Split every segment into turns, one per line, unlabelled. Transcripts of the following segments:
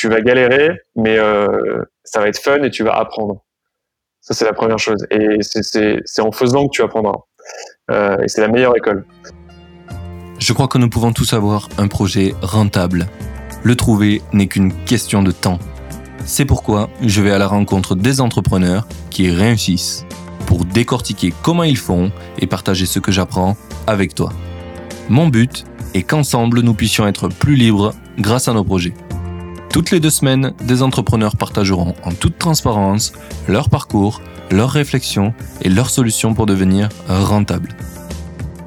tu vas galérer, mais ça va être fun et tu vas apprendre. Ça, c'est la première chose. Et c'est en faisant que tu apprendras. et c'est la meilleure école.
Je crois que nous pouvons tous avoir un projet rentable. Le trouver n'est qu'une question de temps. C'est pourquoi je vais à la rencontre des entrepreneurs qui réussissent pour décortiquer comment ils font et partager ce que j'apprends avec toi. Mon but est qu'ensemble nous puissions être plus libres grâce à nos projets. Toutes les deux semaines, des entrepreneurs partageront en toute transparence leur parcours, leurs réflexions et leurs solutions pour devenir rentables.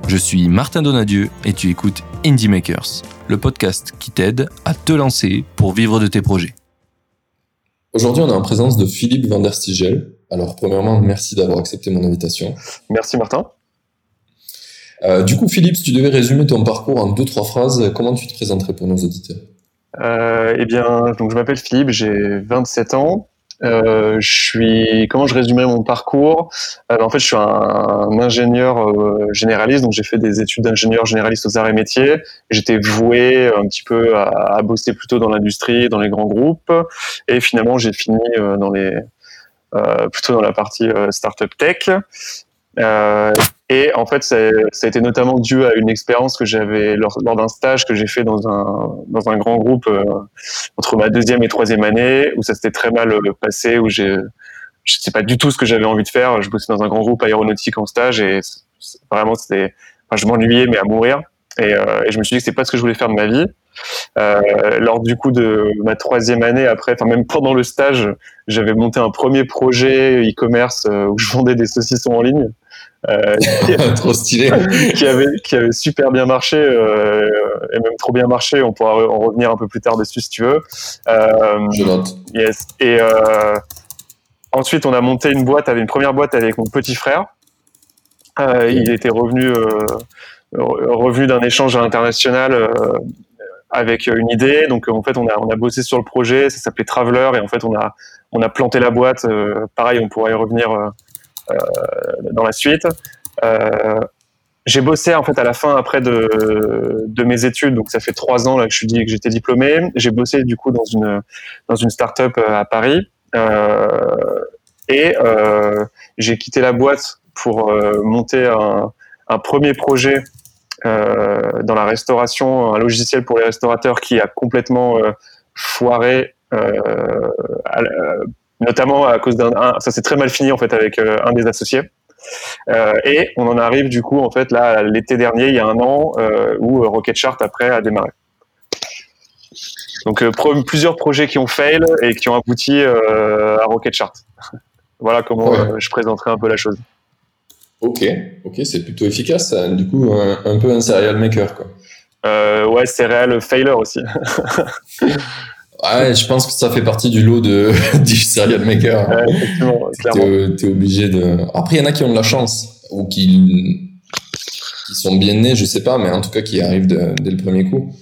Je suis Martin Donadieu et tu écoutes Indie Makers, le podcast qui t'aide à te lancer pour vivre de tes projets.
Aujourd'hui, on est en présence de Philippe Van der Stigel. Alors, premièrement, merci d'avoir accepté mon invitation.
Merci Martin.
Euh, du coup, Philippe, si tu devais résumer ton parcours en deux, trois phrases, comment tu te présenterais pour nos auditeurs?
Euh, Eh bien, donc je m'appelle Philippe, j'ai 27 ans. Euh, je suis, comment je résumerais mon parcours? Euh, En fait, je suis un, ingénieur généraliste, donc j'ai fait des études d'ingénieur généraliste aux arts et métiers. J'étais voué un petit peu à, bosser plutôt dans l'industrie, dans les grands groupes, et finalement j'ai fini plutôt dans la partie startup tech. Et en fait, ça, a été notamment dû à une expérience que j'avais lors, d'un stage que j'ai fait dans un, dans un grand groupe euh, entre ma deuxième et troisième année, où ça s'était très mal euh, passé, où j'ai, je sais pas du tout ce que j'avais envie de faire. Je bossais dans un grand groupe aéronautique en stage et vraiment c'était, je m'ennuyais mais à mourir. Et, euh, je me suis dit que c'était pas ce que je voulais faire de ma vie. Euh, lors du coup de ma troisième année, après, enfin même pendant le stage, j'avais monté un premier projet e-commerce euh, où je vendais des saucissons en ligne.
Euh, trop stylé.
qui avait qui avait super bien marché euh, et même trop bien marché. On pourra en revenir un peu plus tard dessus si tu veux.
Euh, Je note.
Yes. Et euh, ensuite, on a monté une boîte, avec une première boîte avec mon petit frère. Euh, il était revenu revenu d'un échange international avec une idée. Donc en fait, on a on a bossé sur le projet. Ça s'appelait Traveler et en fait, on a on a planté la boîte. pareil, on pourra y revenir euh, dans la suite. Euh, j'ai bossé en fait à la fin après de, mes études, donc ça fait trois ans là que je suis dit que j'étais diplômé. J'ai bossé du coup dans une dans une start-up euh, à Paris et j'ai quitté la boîte pour monter un, premier projet euh, dans la restauration, un logiciel pour les restaurateurs qui a complètement euh, foiré euh, notamment à cause d'un, ça s'est très mal fini en fait avec euh, un des associés. Euh, et on en arrive du coup en fait là l'été dernier, il y a un an, euh, où Rocket Chart après a démarré. Donc plusieurs projets qui ont fail et qui ont abouti à Rocket Chart. voilà comment je présenterai un peu la chose.
Ok, ok, c'est plutôt efficace. Du coup, un, peu un serial maker quoi.
Ouais, serial failure aussi.
Ouais, je pense que ça fait partie du lot de, du serial maker.
Ouais, effectivement,
T'es, obligé de. Après, il y en a qui ont de la chance ou qui, qui sont bien nés, je sais pas, mais en tout cas qui arrivent dès le premier coup.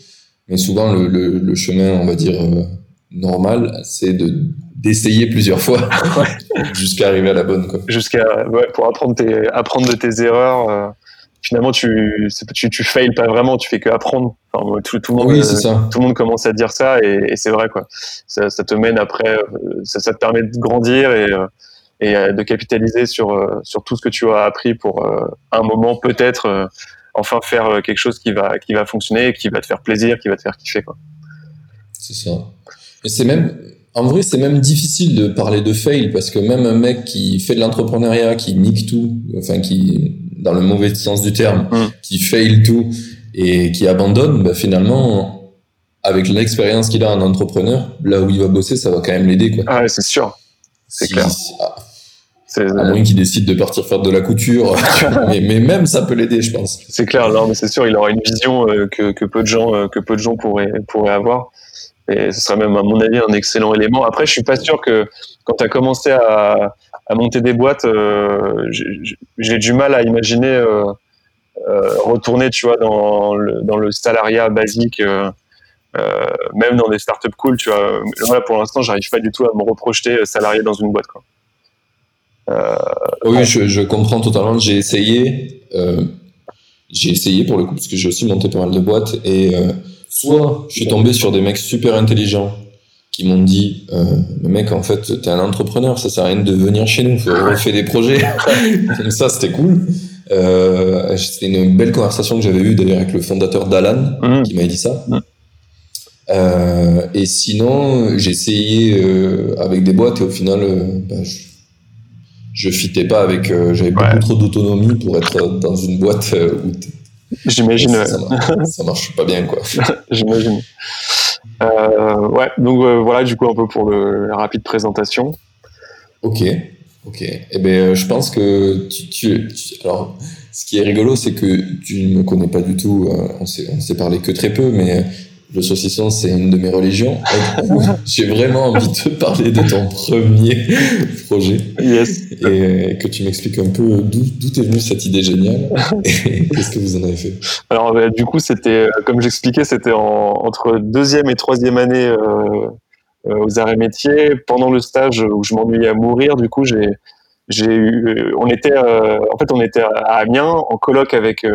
Mais souvent, le, le, le chemin, on va dire euh, normal, c'est de d'essayer plusieurs fois jusqu'à arriver à la bonne.
Jusqu'à ouais, pour apprendre tes apprendre de tes erreurs. Euh finalement tu, tu pas vraiment tu fais que apprendre. Enfin, tout, tout, le monde
oui, ça.
tout le monde commence à dire ça et, et c'est vrai quoi. Ça, ça, te mène après euh, ça, ça, te permet de grandir et euh, et euh, de capitaliser sur sur tout ce que tu as appris pour un moment peut-être enfin faire quelque chose qui va qui va fonctionner qui va te faire plaisir qui va te faire kiffer quoi.
C'est ça. Et c'est même en vrai, c'est même difficile de parler de fail parce que même un mec qui fait de l'entrepreneuriat, qui nique tout, enfin qui dans le mauvais sens du terme, mm. qui fail tout et qui abandonne, bah, finalement, avec l'expérience qu'il a en entrepreneur, là où il va bosser, ça va quand même l'aider. Quoi.
Ah, c'est sûr. C'est clair.
Ah, à moins qu'il décide de partir faire de la couture, mais, mais, même ça peut l'aider, je pense.
C'est clair, non, mais c'est sûr, il aura une vision euh, que, que, peu de gens, euh, que peu de gens pourraient, pourraient avoir. Et ce serait même, à mon avis, un excellent élément. Après, je suis pas sûr que quand tu as commencé à, à monter des boîtes, euh, j'ai du mal à imaginer euh, euh, retourner, tu vois, dans le, dans le salariat basique. même dans des startups cool, tu vois. Là, pour l'instant, j'arrive pas du tout à me reprojeter salarié dans une boîte. Quoi.
oui, je, je, comprends totalement. J'ai essayé, j'ai essayé pour le coup parce que j'ai aussi monté pas mal de boîtes et soit je suis tombé sur des mecs super intelligents qui m'ont dit euh, mec en fait t'es un entrepreneur ça sert à rien de venir chez nous on fait des projets. Comme ça c'était cool. Euh, c'était une belle conversation que j'avais eue d'ailleurs avec le fondateur d'Alan mmh. qui m'a dit ça. Mmh. euh, et sinon j'ai essayé euh, avec des boîtes et au final bah, je, je fitais pas avec j'avais beaucoup trop d'autonomie pour être dans une boîte où
j'imagine
ça, ça, marche pas bien quoi.
J'imagine ouais, donc euh, voilà, du coup, un peu pour la rapide présentation.
Ok, ok. Eh bien, euh, je pense que tu, tu, Alors, ce qui est rigolo, c'est que tu ne me connais pas du tout. on s'est parlé que très peu, mais le saucisson, c'est une de mes religions. J'ai vraiment envie de te parler de ton premier projet.
Yes.
Et que tu m'expliques un peu d'où est venue cette idée géniale et qu'est-ce que vous en avez fait?
Alors, bah, du coup, c'était, euh, comme j'expliquais, c'était entre deuxième et troisième année euh, euh, aux arts et métiers. Pendant le stage où je m'ennuyais à mourir, du coup, j'ai j'ai eu, on était, en fait, on était à Amiens en colloque avec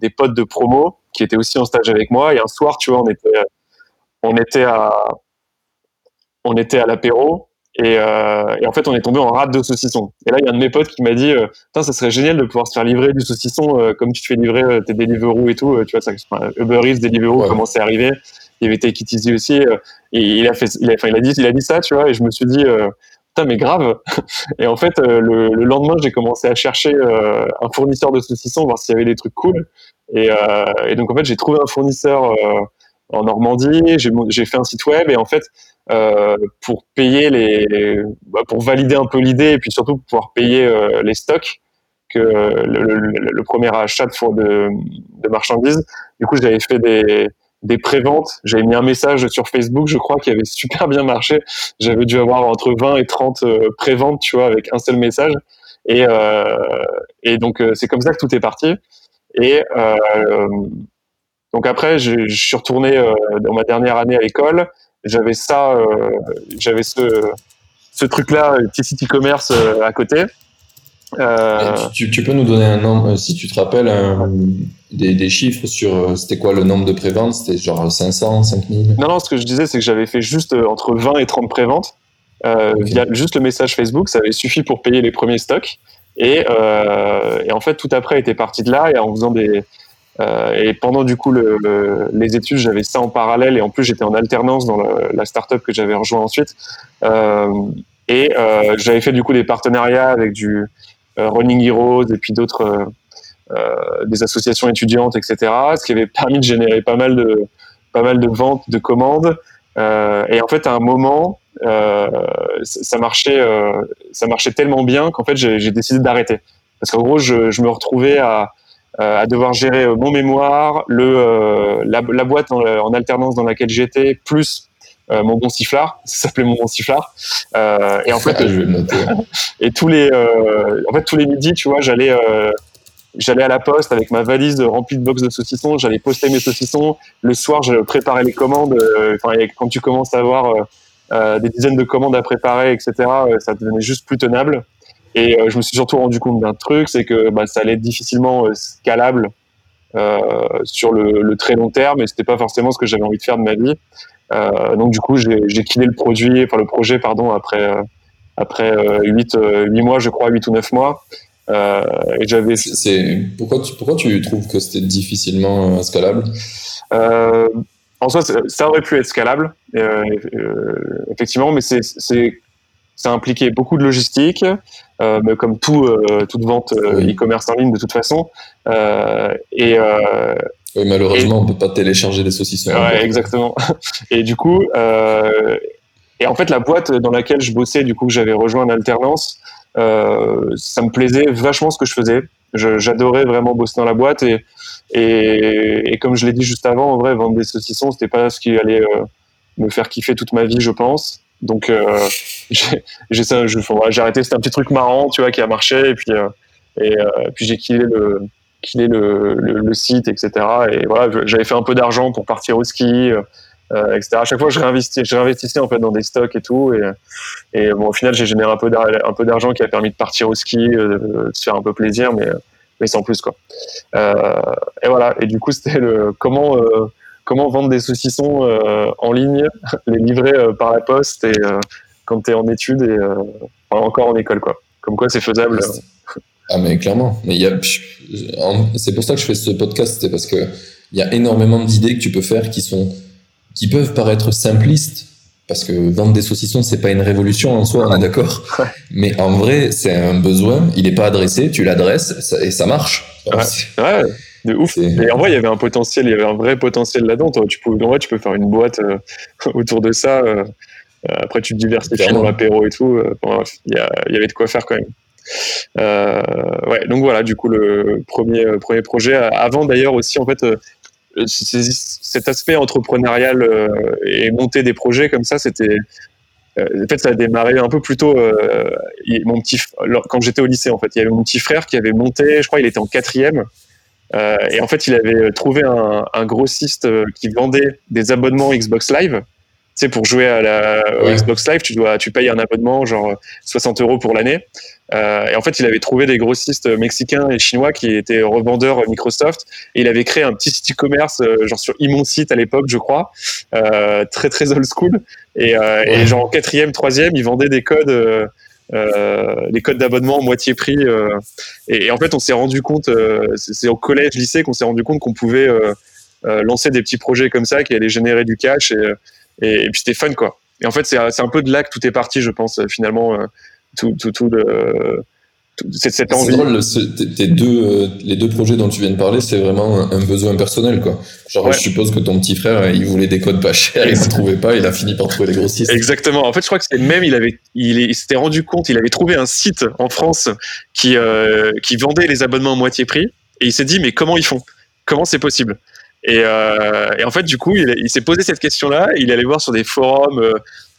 des potes de promo qui était aussi en stage avec moi. Et un soir, tu vois, on était, on était à, on était à l'apéro. Et, euh, et, en fait, on est tombé en rate de saucisson. Et là, il y a un de mes potes qui m'a dit, euh, ça serait génial de pouvoir se faire livrer du saucisson euh, comme tu te fais livrer euh, tes Deliveroo et tout. tu vois, ça, Uber Eats, Deliveroo ouais. commençait à arriver. Il y avait Take It Easy aussi. et il a fait, il a, enfin, il a dit, il a dit ça, tu vois. Et je me suis dit, putain, mais grave. et en fait, le, le, lendemain, j'ai commencé à chercher un fournisseur de saucisson, voir s'il y avait des trucs cool. Et, euh, et, donc en fait, j'ai trouvé un fournisseur euh, en Normandie, j'ai fait un site web et en fait, euh, pour payer les, bah, pour valider un peu l'idée et puis surtout pour pouvoir payer les stocks que le, premier achat de, marchandises. Du coup, j'avais fait des, des préventes. J'avais mis un message sur Facebook, je crois, qui avait super bien marché. J'avais dû avoir entre 20 et 30 préventes, tu vois, avec un seul message. Et donc, c'est comme ça que tout est parti. Et euh, donc après, je, je suis retourné euh, dans ma dernière année à l'école. J'avais ça, euh, j'avais ce, ce truc-là, petit site e-commerce à côté.
Euh, tu, tu, peux nous donner un nombre, si tu te rappelles, un, des, des, chiffres sur c'était quoi le nombre de préventes? C'était genre 500, 5000
Non, non, ce que je disais, c'est que j'avais fait juste entre 20 et 30 préventes euh, okay. via juste le message Facebook. Ça avait suffi pour payer les premiers stocks. Et, euh, et, en fait, tout après était parti de là et en faisant des. Euh, et pendant du coup le, le, les études, j'avais ça en parallèle et en plus j'étais en alternance dans le, la startup que j'avais rejoint ensuite. Euh, et euh, j'avais fait du coup des partenariats avec du euh, Running Heroes et puis d'autres des associations étudiantes, etc. Ce qui avait permis de générer pas mal de pas mal de ventes, de commandes. et en fait, à un moment, euh, ça marchait, euh, ça marchait tellement bien qu'en fait j'ai décidé d'arrêter. Parce qu'en gros, je, je, me retrouvais à, à devoir gérer mon mémoire, le, la, la boîte en, en, alternance dans laquelle j'étais, plus euh, mon bon sifflard, ça s'appelait mon bon sifflard. Euh, et en fait, et tous les, euh, en fait tous les midis, tu vois, j'allais, j'allais à la poste avec ma valise remplie de box de saucissons, j'allais poster mes saucissons. Le soir, je préparais les commandes. Enfin, quand tu commences à avoir euh, des dizaines de commandes à préparer, etc., euh, ça devenait juste plus tenable. Et euh, je me suis surtout rendu compte d'un truc, c'est que bah, ça allait être difficilement scalable sur le, le, très long terme, et c'était pas forcément ce que j'avais envie de faire de ma vie. donc du coup, j'ai quitté le produit, enfin le projet, pardon, après après 8, 8 mois, je crois, 8 ou 9 mois. Euh, et j'avais.
C'est pourquoi tu pourquoi tu trouves que c'était difficilement scalable?
Euh, en soi, ça aurait pu être scalable, euh, euh, effectivement, mais c'est ça impliquait beaucoup de logistique, euh, comme tout, toute vente e-commerce en ligne de toute façon. Et,
oui, malheureusement, et, on peut pas télécharger des saucissons.
Ouais, exactement. Et du coup, et en fait, la boîte dans laquelle je bossais, du coup, que j'avais rejoint en alternance, ça me plaisait vachement ce que je faisais. J'adorais vraiment bosser dans la boîte et et, comme je l'ai dit juste avant, en vrai, vendre des saucissons, c'était pas ce qui allait euh, me faire kiffer toute ma vie, je pense. Donc, euh, j'ai arrêté. C'était un petit truc marrant, tu vois, qui a marché. Et puis, euh, j'ai killé le, site, etc. Et voilà, j'avais fait un peu d'argent pour partir au ski, etc. À chaque fois, je réinvestissais, en fait dans des stocks et tout. Et, au final, j'ai généré un peu d'argent qui a permis de partir au ski, de se faire un peu plaisir, mais mais sans plus quoi. Euh, et voilà. Et du coup, c'était le comment euh, comment vendre des saucissons en ligne, les livrer par la poste et quand tu es en études et encore en école, quoi. Comme quoi, c'est faisable.
Ah, mais clairement. Mais c'est pour ça que je fais ce podcast, c'est parce que il y a énormément d'idées que tu peux faire qui sont, qui peuvent paraître simplistes, parce que vendre des saucissons, c'est pas une révolution en soi, on est d'accord. Mais en vrai, c'est un besoin, il n'est pas adressé, tu l'adresses et ça marche.
ouais, de ouf. Et en vrai, il y avait un potentiel, il y avait un vrai potentiel là-dedans. Tu peux, en vrai, tu peux faire une boîte euh, autour de ça. Euh, après, tu te diversifies dans l'apéro et tout. Euh, il y, avait de quoi faire quand même. ouais, donc voilà, du coup, le premier, premier projet. Avant d'ailleurs aussi, en fait, cet aspect entrepreneurial euh, et monter des projets comme ça, c'était euh, en fait, ça a démarré un peu plus tôt. Euh, mon petit, quand j'étais au lycée, en fait, il y avait mon petit frère qui avait monté, je crois, il était en quatrième, et en fait, il avait trouvé un, un, grossiste qui vendait des abonnements Xbox Live. Tu sais, pour jouer à la Xbox Live, tu dois, tu payes un abonnement genre 60 euros pour l'année. Euh, et en fait, il avait trouvé des grossistes mexicains et chinois qui étaient revendeurs Microsoft. Et il avait créé un petit site e-commerce, euh, genre sur Site à l'époque, je crois, euh, très très old school. Et, euh, et, genre en quatrième, troisième, il vendait des codes. Euh, les codes d'abonnement moitié prix. Et, et, en fait, on s'est rendu compte, c'est au collège, lycée qu'on s'est rendu compte qu'on pouvait lancer des petits projets comme ça qui allaient générer du cash. Et, et, puis c'était fun, quoi. Et en fait, c'est un peu de là que tout est parti, je pense, finalement tout, tout, tout le,
cette, cette envie. C'est drôle, tes deux, euh, les deux projets dont tu viens de parler, c'est vraiment un besoin personnel, quoi. Genre, je suppose que ton petit frère, il voulait des codes pas chers, il ne trouvait pas, il a fini par trouver les grossistes.
Exactement. En fait, je crois que c'est même, il avait, il, s'était rendu compte, il avait trouvé un site en France qui, euh, qui vendait les abonnements à moitié prix, et il s'est dit, mais comment ils font? Comment c'est possible? Et, euh, et, en fait, du coup, il, il s'est posé cette question-là. Il allait voir sur des forums,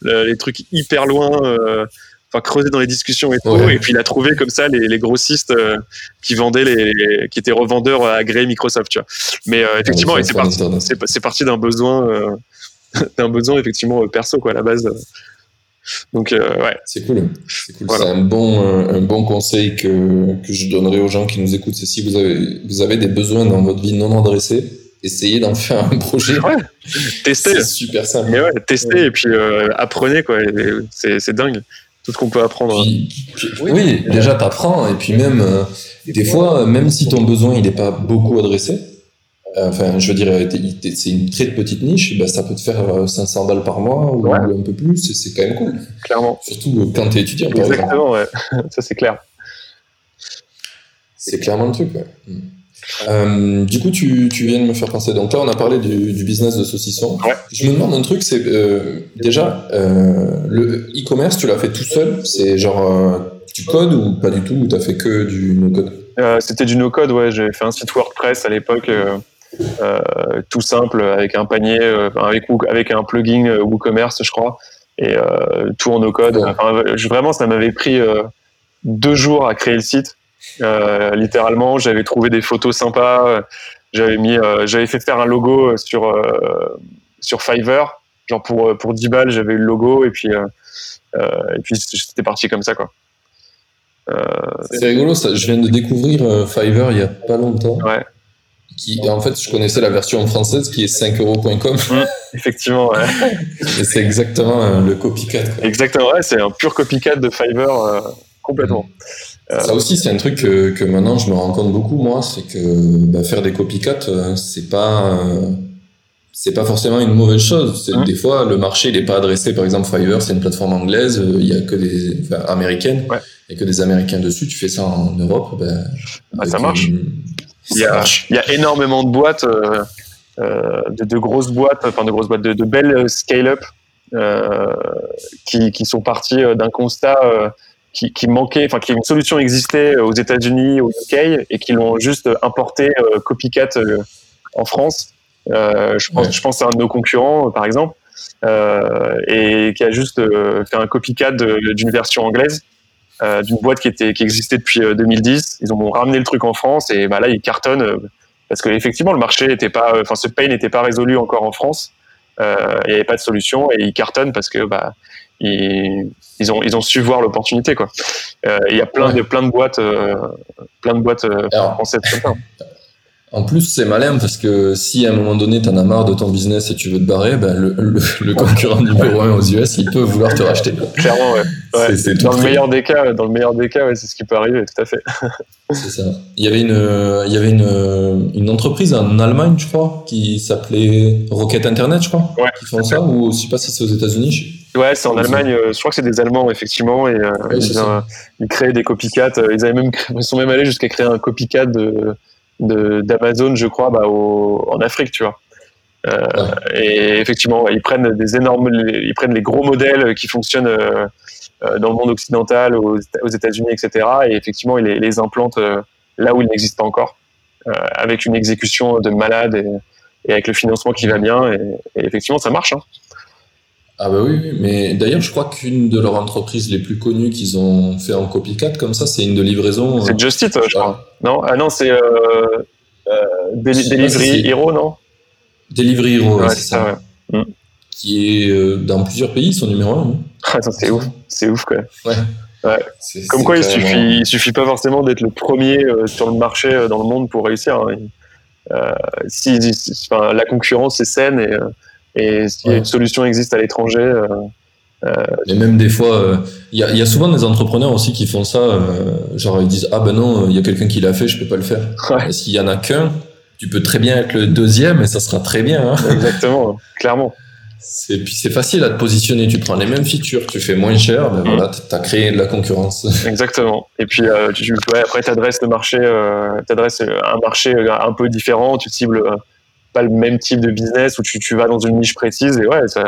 euh, les trucs hyper loin, euh, enfin creuser dans les discussions et tout. Et puis il a trouvé comme ça les, les grossistes euh, qui vendaient les, qui étaient revendeurs agréés Microsoft, tu vois. Mais effectivement, c'est parti, c'est parti d'un besoin, d'un besoin effectivement perso quoi à la base. Donc ouais.
C'est cool. C'est cool. C'est un bon, un bon conseil que, que je donnerais aux gens qui nous écoutent. C'est si vous avez, vous avez des besoins dans votre vie non adressés, essayez d'en faire un projet.
Ouais. Testez.
C'est super simple.
Mais ouais, testez et puis apprenez quoi. C'est dingue tout ce qu'on peut apprendre.
oui, déjà t'apprends et puis même euh, des fois, même si ton besoin il n'est pas beaucoup adressé, euh, enfin je veux dire c'est une très petite niche, bah, ça peut te faire 500 euh, balles par mois ou un peu plus, c'est quand même cool.
Clairement.
Surtout quand tu es étudiant.
Exactement, ouais. ça c'est clair.
C'est clairement le truc. Ouais. Euh, du coup, tu, tu, viens de me faire penser. Donc là, on a parlé du, du business de saucisson.
Ouais.
Je me demande un truc, c'est euh, déjà euh, le e-commerce, tu l'as fait tout seul. C'est genre tu codes ou pas du tout? Ou t'as fait que du no-code?
Euh, C'était du no-code. Ouais, j'ai fait un site WordPress à l'époque. tout simple avec un panier avec avec un plugin WooCommerce je crois et tout en no code enfin, vraiment ça m'avait pris deux jours à créer le site euh, littéralement, j'avais trouvé des photos sympas. J'avais mis, euh, j'avais fait faire un logo sur euh, sur Fiverr, genre pour pour 10 balles, j'avais eu le logo et puis et puis c'était parti comme ça quoi.
c'est rigolo, ça. je viens de découvrir Fiverr il y a pas longtemps.
Ouais.
Qui, en fait, je connaissais la version française qui est 5euros.com.
Mmh, effectivement, ouais.
c'est exactement le copycat.
Exactement, ouais, c'est un pur copycat de Fiverr complètement.
Euh, ça aussi, c'est un truc que, que, maintenant je me rends compte beaucoup, moi, c'est que bah, faire des copycats, euh, c'est pas euh, c'est pas forcément une mauvaise chose. Des fois, le marché n'est pas adressé. Par exemple, Fiverr, c'est une plateforme anglaise, il y a que des enfin, américaines,
ouais.
il a que des Américains dessus. Tu fais ça en Europe, ben,
ah, ça marche. il, y a, il y a énormément de boîtes, euh, de, de, grosses boîtes, enfin de grosses boîtes, de, de belles scale-up qui, qui sont parties d'un constat qui, qui manquait, enfin, qui une solution existait aux États-Unis, au UK, et qui l'ont juste importé euh, copycat euh, en France. Euh, je, pense, je pense à un de nos concurrents, par exemple, euh, et qui a juste euh, fait un copycat d'une version anglaise. d'une boîte qui était qui existait depuis 2010 ils ont ramené le truc en France et bah là ils cartonnent parce que effectivement le marché n'était pas enfin ce pain n'était pas résolu encore en France il n'y avait pas de solution et ils cartonnent parce que bah ils, ils ont ils ont su voir l'opportunité quoi. Euh, il y a plein ouais. de plein de boîtes euh, plein de boîtes euh,
Alors,
françaises comme ça.
En plus, c'est malin parce que si à un moment donné, tu en as marre de ton business et tu veux te barrer, ben le, le, concurrent numéro un aux US, il peut vouloir te racheter.
Clairement, ouais. ouais. dans, le meilleur des cas, dans le meilleur des cas, ouais, c'est ce qui peut arriver, tout à fait.
c'est ça. Il y avait une, il y avait une, une entreprise en Allemagne, je crois, qui s'appelait Rocket Internet, je crois,
ouais.
qui font ça, ou je sais pas si c'est aux États-Unis.
Ouais, c'est en Allemagne. Euh, je crois que c'est des Allemands effectivement, et euh, ils, créent des copycats. Ils avaient même, ils sont même allés jusqu'à créer un copycat de d'Amazon, je crois, bah, en Afrique, tu vois. Euh, et effectivement, ils prennent des énormes, ils prennent les gros modèles qui fonctionnent euh, euh, dans le monde occidental, aux, États-Unis, etc. Et effectivement, ils les, implantent là où ils n'existent pas encore, avec une exécution de malade et, avec le financement qui va bien. Et, effectivement, ça marche. Hein.
Ah bah oui, mais d'ailleurs, je crois qu'une de leurs entreprises les plus connues qu'ils ont fait en copycat comme ça, c'est une de livraison.
C'est Just Eat, je crois. Non, ah non, c'est euh, euh, Delivery Hero, non?
Delivery Hero, ouais, c'est ça. Mm. Qui est euh, dans plusieurs pays, son numéro 1. Hein.
Ah, c'est ouf, c'est ouf, quoi.
Ouais.
Ouais. Comme quoi, il suffit, il suffit pas forcément d'être le premier sur le marché dans le monde pour réussir. Hein. si, enfin, la concurrence est saine et et si une solution existe à l'étranger. Euh,
euh, et même des fois, il euh, y, a, souvent des entrepreneurs aussi qui font ça, genre ils disent ah ben non, il y a quelqu'un qui l'a fait, je peux pas le faire. Ouais. S'il y en a qu'un, tu peux très bien être le deuxième et ça sera très bien. Hein.
Exactement, clairement.
Et puis c'est facile à te positionner, tu prends les mêmes features, tu fais moins cher, ben mm. voilà, tu as créé de la concurrence.
Exactement. Et puis tu, après tu adresses le marché, adresses un marché un peu différent, tu cibles pas le même type de business où tu, tu vas dans une niche précise et ouais, ça,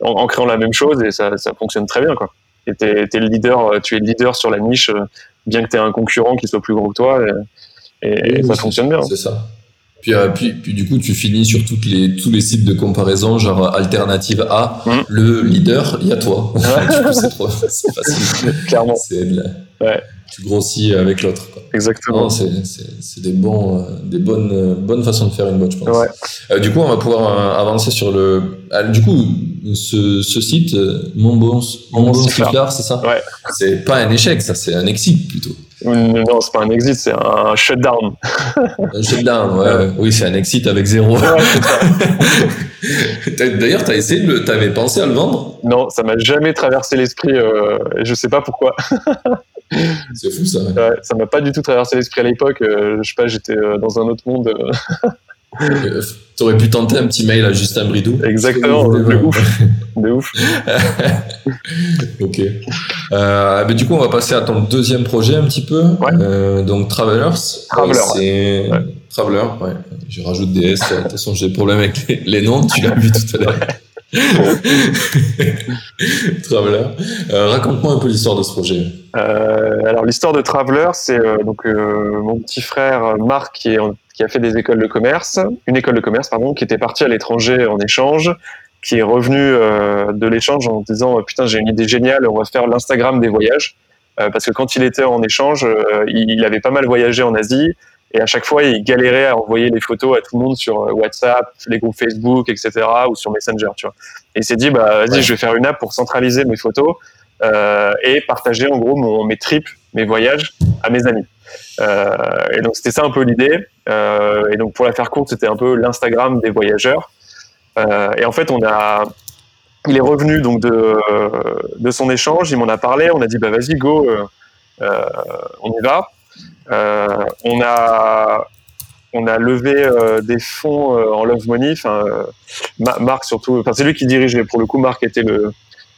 en, créant la même chose et ça, ça fonctionne très bien quoi. Et t'es es le leader, euh, tu es le leader sur la niche, euh, bien que tu aies un concurrent qui soit plus gros que toi et, ça fonctionne bien.
C'est ça. Puis, euh, puis, puis, du coup, tu finis sur toutes les, tous les sites de comparaison, genre alternative A, mmh. le leader, il y a toi. c'est facile.
Clairement.
C'est ouais tu grossis avec l'autre.
Exactement.
C'est des, bons, euh, des bonnes, euh, bonnes façons de faire une boîte, je pense.
Ouais.
Euh, du coup, on va pouvoir avancer sur le. du coup, ce, ce site, Mon Bon, Mon bon c'est ça
Ouais.
C'est pas un échec, ça, c'est un exit plutôt.
Non, c'est pas un exit, c'est un shutdown.
un shutdown, ouais. Oui, c'est un exit avec zéro. D'ailleurs, t'as essayé de t'avais pensé à le vendre?
Non, ça m'a jamais traversé l'esprit. Euh, je sais pas pourquoi.
C'est fou ça.
Ouais. ça m'a pas du tout traversé l'esprit à l'époque. Euh, je sais pas, j'étais euh, dans un autre monde.
Euh. T'aurais pu tenter un petit mail à Justin Bridou.
Exactement, de ouf. de ouf.
ok. Euh, du coup, on va passer à ton deuxième projet un petit peu.
Ouais.
donc, Travelers.
Traveler.
c'est
ouais.
Traveler, ouais. Je rajoute des S. De toute façon, j'ai des problèmes avec les, les noms. Tu l'as vu tout à l'heure. Traveler. Euh, raconte-moi un peu l'histoire de ce projet.
Euh, alors l'histoire de Traveler, c'est euh, donc mon petit frère Marc qui, qui, a fait des écoles de commerce, une école de commerce pardon, qui était parti à l'étranger en échange, qui est revenu de l'échange en disant putain j'ai une idée géniale, on va faire l'Instagram des voyages. parce que quand il était en échange, il avait pas mal voyagé en Asie et à chaque fois, il galérait à envoyer les photos à tout le monde sur euh, WhatsApp, les groupes Facebook, etc., ou sur Messenger, tu vois. Et il s'est dit, bah, vas-y, je vais faire une app pour centraliser mes photos euh, et partager en gros mon, mes trips, mes voyages à mes amis. Euh, et donc c'était ça un peu l'idée. Euh, et donc pour la faire courte, c'était un peu l'Instagram des voyageurs. Et en fait, on a, il est revenu donc de, de son échange, il m'en a parlé, on a dit bah vas-y go, on y va. Euh, on a on a levé euh, des fonds euh, en love money. Enfin, Marc surtout. Enfin, c'est lui qui dirigeait. Pour le coup, Marc était le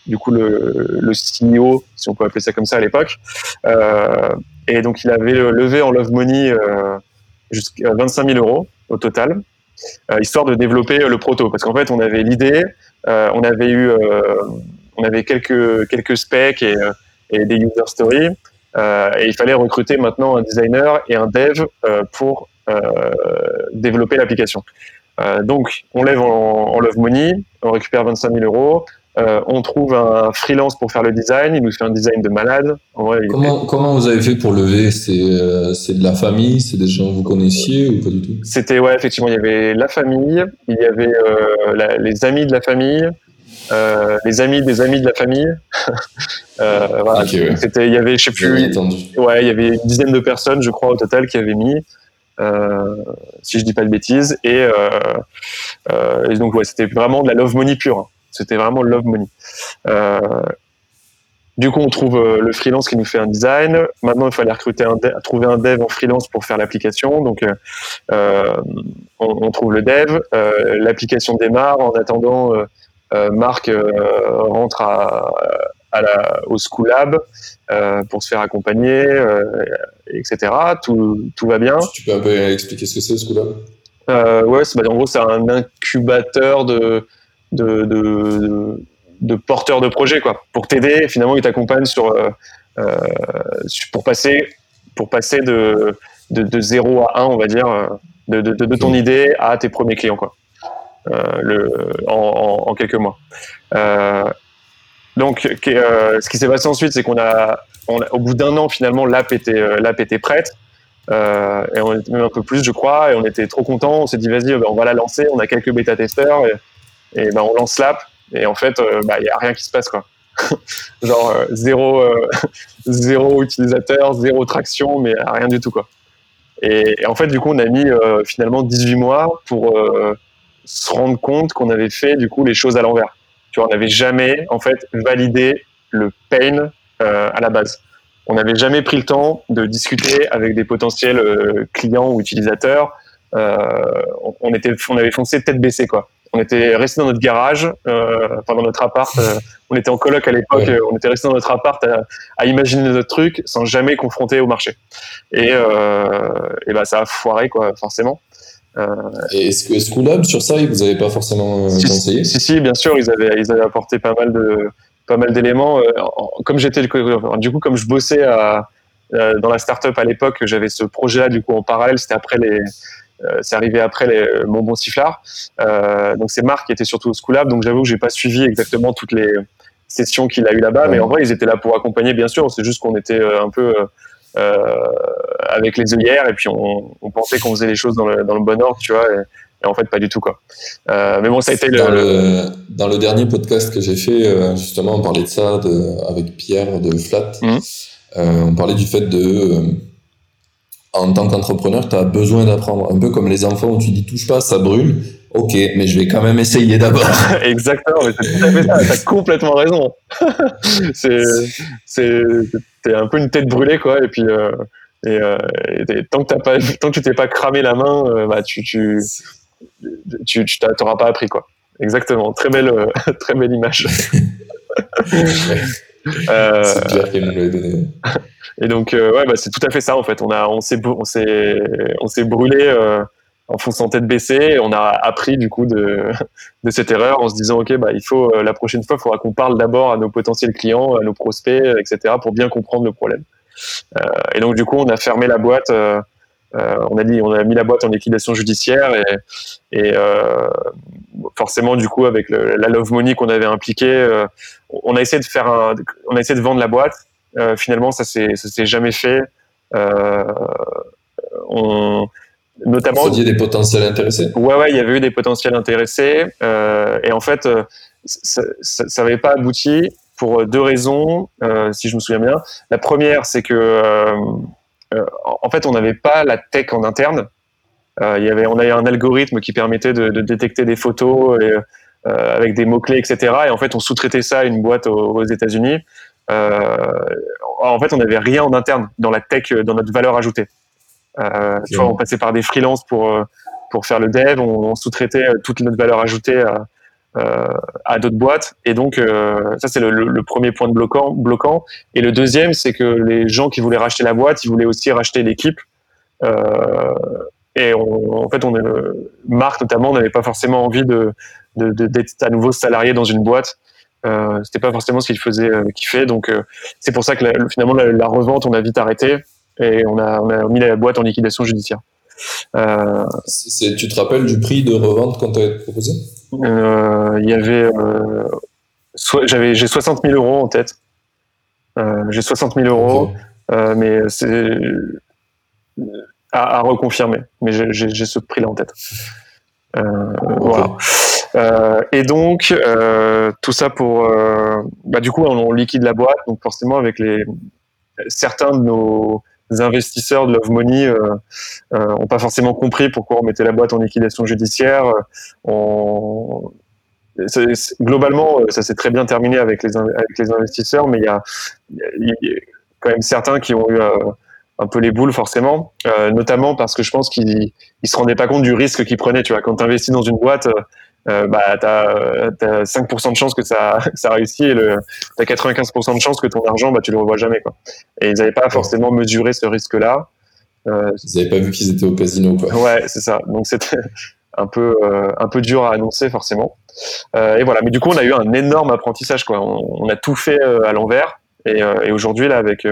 du coup le, CEO, si on peut appeler ça comme ça à l'époque. et donc, il avait levé en love money jusqu'à 25 000 euros au total, histoire de développer le proto. Parce qu'en fait, on avait l'idée, on avait eu, on avait quelques quelques specs et des user stories. Euh, et il fallait recruter maintenant un designer et un dev euh, pour euh, développer l'application. donc, on lève en, Love Money, on récupère 25 000 euros. on trouve un freelance pour faire le design, il nous fait un design de malade.
comment, comment vous avez fait pour lever? C'est de la famille? C'est des gens que vous connaissiez ou pas du tout?
C'était, ouais, effectivement, il y avait la famille, il y avait les amis de la famille, euh, les amis des amis de la famille. euh, voilà. C'était, il y avait, je sais plus, ouais, il y avait une dizaine de personnes, je crois, au total, qui avaient mis. si je dis pas de bêtises. Et, donc ouais, c'était vraiment de la love money pure. Hein. C'était vraiment love money. Du coup, on trouve euh, le freelance qui nous fait un design. Maintenant, il fallait recruter un trouver un dev en freelance pour faire l'application. Donc, euh, euh on, on, trouve le dev. Euh, l'application démarre. En attendant, Marc rentre à, à la, au School Lab pour se faire accompagner, etc. Tout, tout, va bien.
Tu peux un peu expliquer ce que c'est, le School Lab?
Euh, Ouais, bah, en gros, c'est un incubateur de, de, de de porteur de projet, quoi, pour t'aider. Finalement, il t'accompagne sur, euh, euh, pour passer, pour passer de, de, de 0 à 1, on va dire, euh, de ton idée à tes premiers clients, quoi, le, en, quelques mois. donc, ce qui s'est passé ensuite, c'est qu'on a, au bout d'un an, finalement, l'app était, l'app était prête. Euh, et on était même un peu plus, je crois, et on était trop contents. On s'est dit, vas-y, on va la lancer. On a quelques bêta-testeurs, et, ben, on lance l'app. Et en fait, il euh, bah, y a rien qui se passe, quoi. Genre euh, zéro, euh, zéro utilisateur, zéro traction, mais rien du tout, quoi. Et, en fait, du coup, on a mis finalement 18 mois pour se rendre compte qu'on avait fait du coup les choses à l'envers. Tu vois, on n'avait jamais en fait validé le pain à la base. On n'avait jamais pris le temps de discuter avec des potentiels clients ou utilisateurs. on, était, on avait foncé tête baissée quoi on était resté dans notre garage, euh, enfin dans notre appart. Euh, on était en coloc à l'époque. Euh, on était resté dans notre appart à, imaginer notre truc sans jamais confronter au marché. Et, et bah ça a foiré quoi, forcément.
Et est-ce que Schoolab sur ça, vous avez pas forcément conseillé
Si si, bien sûr, ils avaient ils avaient apporté pas mal de pas mal d'éléments. Comme j'étais du coup comme je bossais à, dans la startup à l'époque, j'avais ce projet-là du coup en parallèle. C'était après les euh, c'est arrivé après les, mon bon sifflard. Euh, donc c'est Marc qui était surtout au School Lab, donc j'avoue que j'ai pas suivi exactement toutes les sessions qu'il a eu là-bas, mais en vrai ils étaient là pour accompagner bien sûr. C'est juste qu'on était euh, un peu avec les œillères et puis on, on pensait qu'on faisait les choses dans le, dans le, bon ordre, tu vois. Et, en fait, pas du tout, quoi. Euh, mais bon, ça a été
dans le, dans le dernier podcast que j'ai fait, justement, on parlait de ça de, avec Pierre de Flat. Mmh. Euh, on parlait du fait de en tant qu'entrepreneur, tu as besoin d'apprendre. Un peu comme les enfants où tu dis touche pas, ça brûle. Ok, mais je vais quand même essayer d'abord.
Exactement, mais c'est tout à fait ça. T'as complètement raison. c'est, c'est, t'es un peu une tête brûlée, quoi. Et puis, euh, et, euh, tant que t'as pas, tant que tu t'es pas cramé la main, euh, bah, tu, tu, tu, tu t'auras pas appris, quoi. Exactement. Très belle, très belle image.
C'est Pierre qui nous l'a donné.
Et donc, ouais, bah, c'est tout à fait ça en fait. On a, on s'est, on s'est, on s'est brûlé en fonçant tête baissée. on a appris du coup de, de cette erreur en se disant, ok, bah, il faut la prochaine fois, il faudra qu'on parle d'abord à nos potentiels clients, à nos prospects, etc., pour bien comprendre le problème. et donc, du coup, on a fermé la boîte. on a dit, on a mis la boîte en liquidation judiciaire et, et forcément, du coup, avec la love money qu'on avait impliqué, on a essayé de faire un, on a essayé de vendre la boîte. Euh, finalement, ça s'est, s'est jamais fait. Euh, on,
notamment. Vous aviez des potentiels intéressés?
Ouais, ouais, il y avait eu des potentiels intéressés, euh, et en fait, ça n'avait pas abouti pour deux raisons, si je me souviens bien. La première, c'est que en fait, on n'avait pas la tech en interne. il y avait, on avait un algorithme qui permettait de, de détecter des photos et euh, avec des mots-clés, etc. Et en fait, on sous-traitait ça à une boîte aux, États-Unis. Euh, en fait, on n'avait rien en interne dans la tech, dans notre valeur ajoutée. Euh, tu vois, on passait par des freelances pour pour faire le dev, on, sous-traitait toute notre valeur ajoutée à, à d'autres boîtes. Et donc, ça, c'est le, premier point de bloquant, bloquant. Et le deuxième, c'est que les gens qui voulaient racheter la boîte, ils voulaient aussi racheter l'équipe. et en fait, on Marc notamment n'avait pas forcément envie de, d'être à nouveau salarié dans une boîte. Euh, c'était pas forcément ce qu'il faisait euh, kiffer. Donc euh, c'est pour ça que finalement la, revente, on a vite arrêté et on a, on a mis la boîte en liquidation judiciaire.
Euh, tu te rappelles du prix de revente qu'on t'avait proposé?
Euh, Il y avait, j'avais, j'ai 60 000 euros en tête. j'ai 60 000 euros, mais c'est à, à, reconfirmer. Mais j'ai ce prix-là en tête. Voilà. Euh, et donc, euh, tout ça pour. Euh, bah, du coup, on, liquide la boîte, donc forcément, avec les certains de nos investisseurs de Love Money n'ont pas forcément compris pourquoi on mettait la boîte en liquidation judiciaire. On, globalement, ça s'est très bien terminé avec les, les investisseurs, mais il y a, quand même certains qui ont eu un peu les boules forcément, euh, notamment parce que je pense qu'ils ils se rendaient pas compte du risque qu'ils prenaient. Tu vois, quand tu investis dans une boîte, euh, bah, tu as, 5% de chance que ça, ça réussit et tu as 95% de chance que ton argent, bah, tu le revois jamais. Quoi. Et ils n'avaient pas forcément mesuré ce risque-là.
Euh, ils n'avaient pas vu qu'ils étaient au casino. Quoi.
Ouais, c'est ça. Donc c'était un peu, euh, un peu dur à annoncer forcément. Euh, et voilà. Mais du coup, on a eu un énorme apprentissage. Quoi. On, on a tout fait euh, à l'envers. Et, et aujourd'hui, là, avec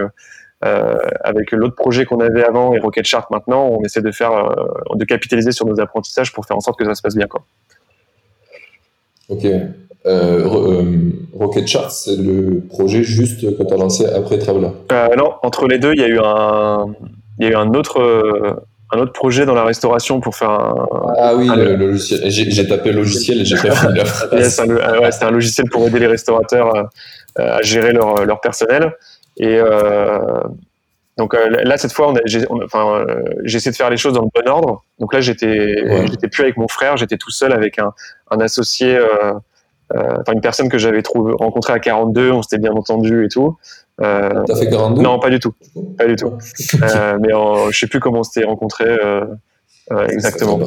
euh, avec l'autre projet qu'on avait avant et Rocket Shark maintenant, on essaie de faire, euh, de capitaliser sur nos apprentissages pour faire en sorte que ça se passe bien. Quoi.
Ok. Euh, Rocket Shark, c'est le projet juste que tu as lancé après Traveler
Non, entre les deux, il y a eu un, il y a eu un autre, un autre projet dans la restauration pour faire un.
Ah oui, le, logiciel. J'ai tapé logiciel et j'ai pas fini
C'est un, logiciel pour aider les restaurateurs à gérer leur, leur personnel. Et euh, donc euh, là, cette fois, j'ai enfin, euh, essayé de faire les choses dans le bon ordre. Donc là, j'étais j'étais plus avec mon frère, j'étais tout seul avec un, un associé, enfin une personne que j'avais rencontré à 42, on s'était bien entendu et tout.
Euh, T'as fait 42
Non, pas du tout, pas du tout. euh, mais en, je sais plus comment on s'était rencontré euh, exactement.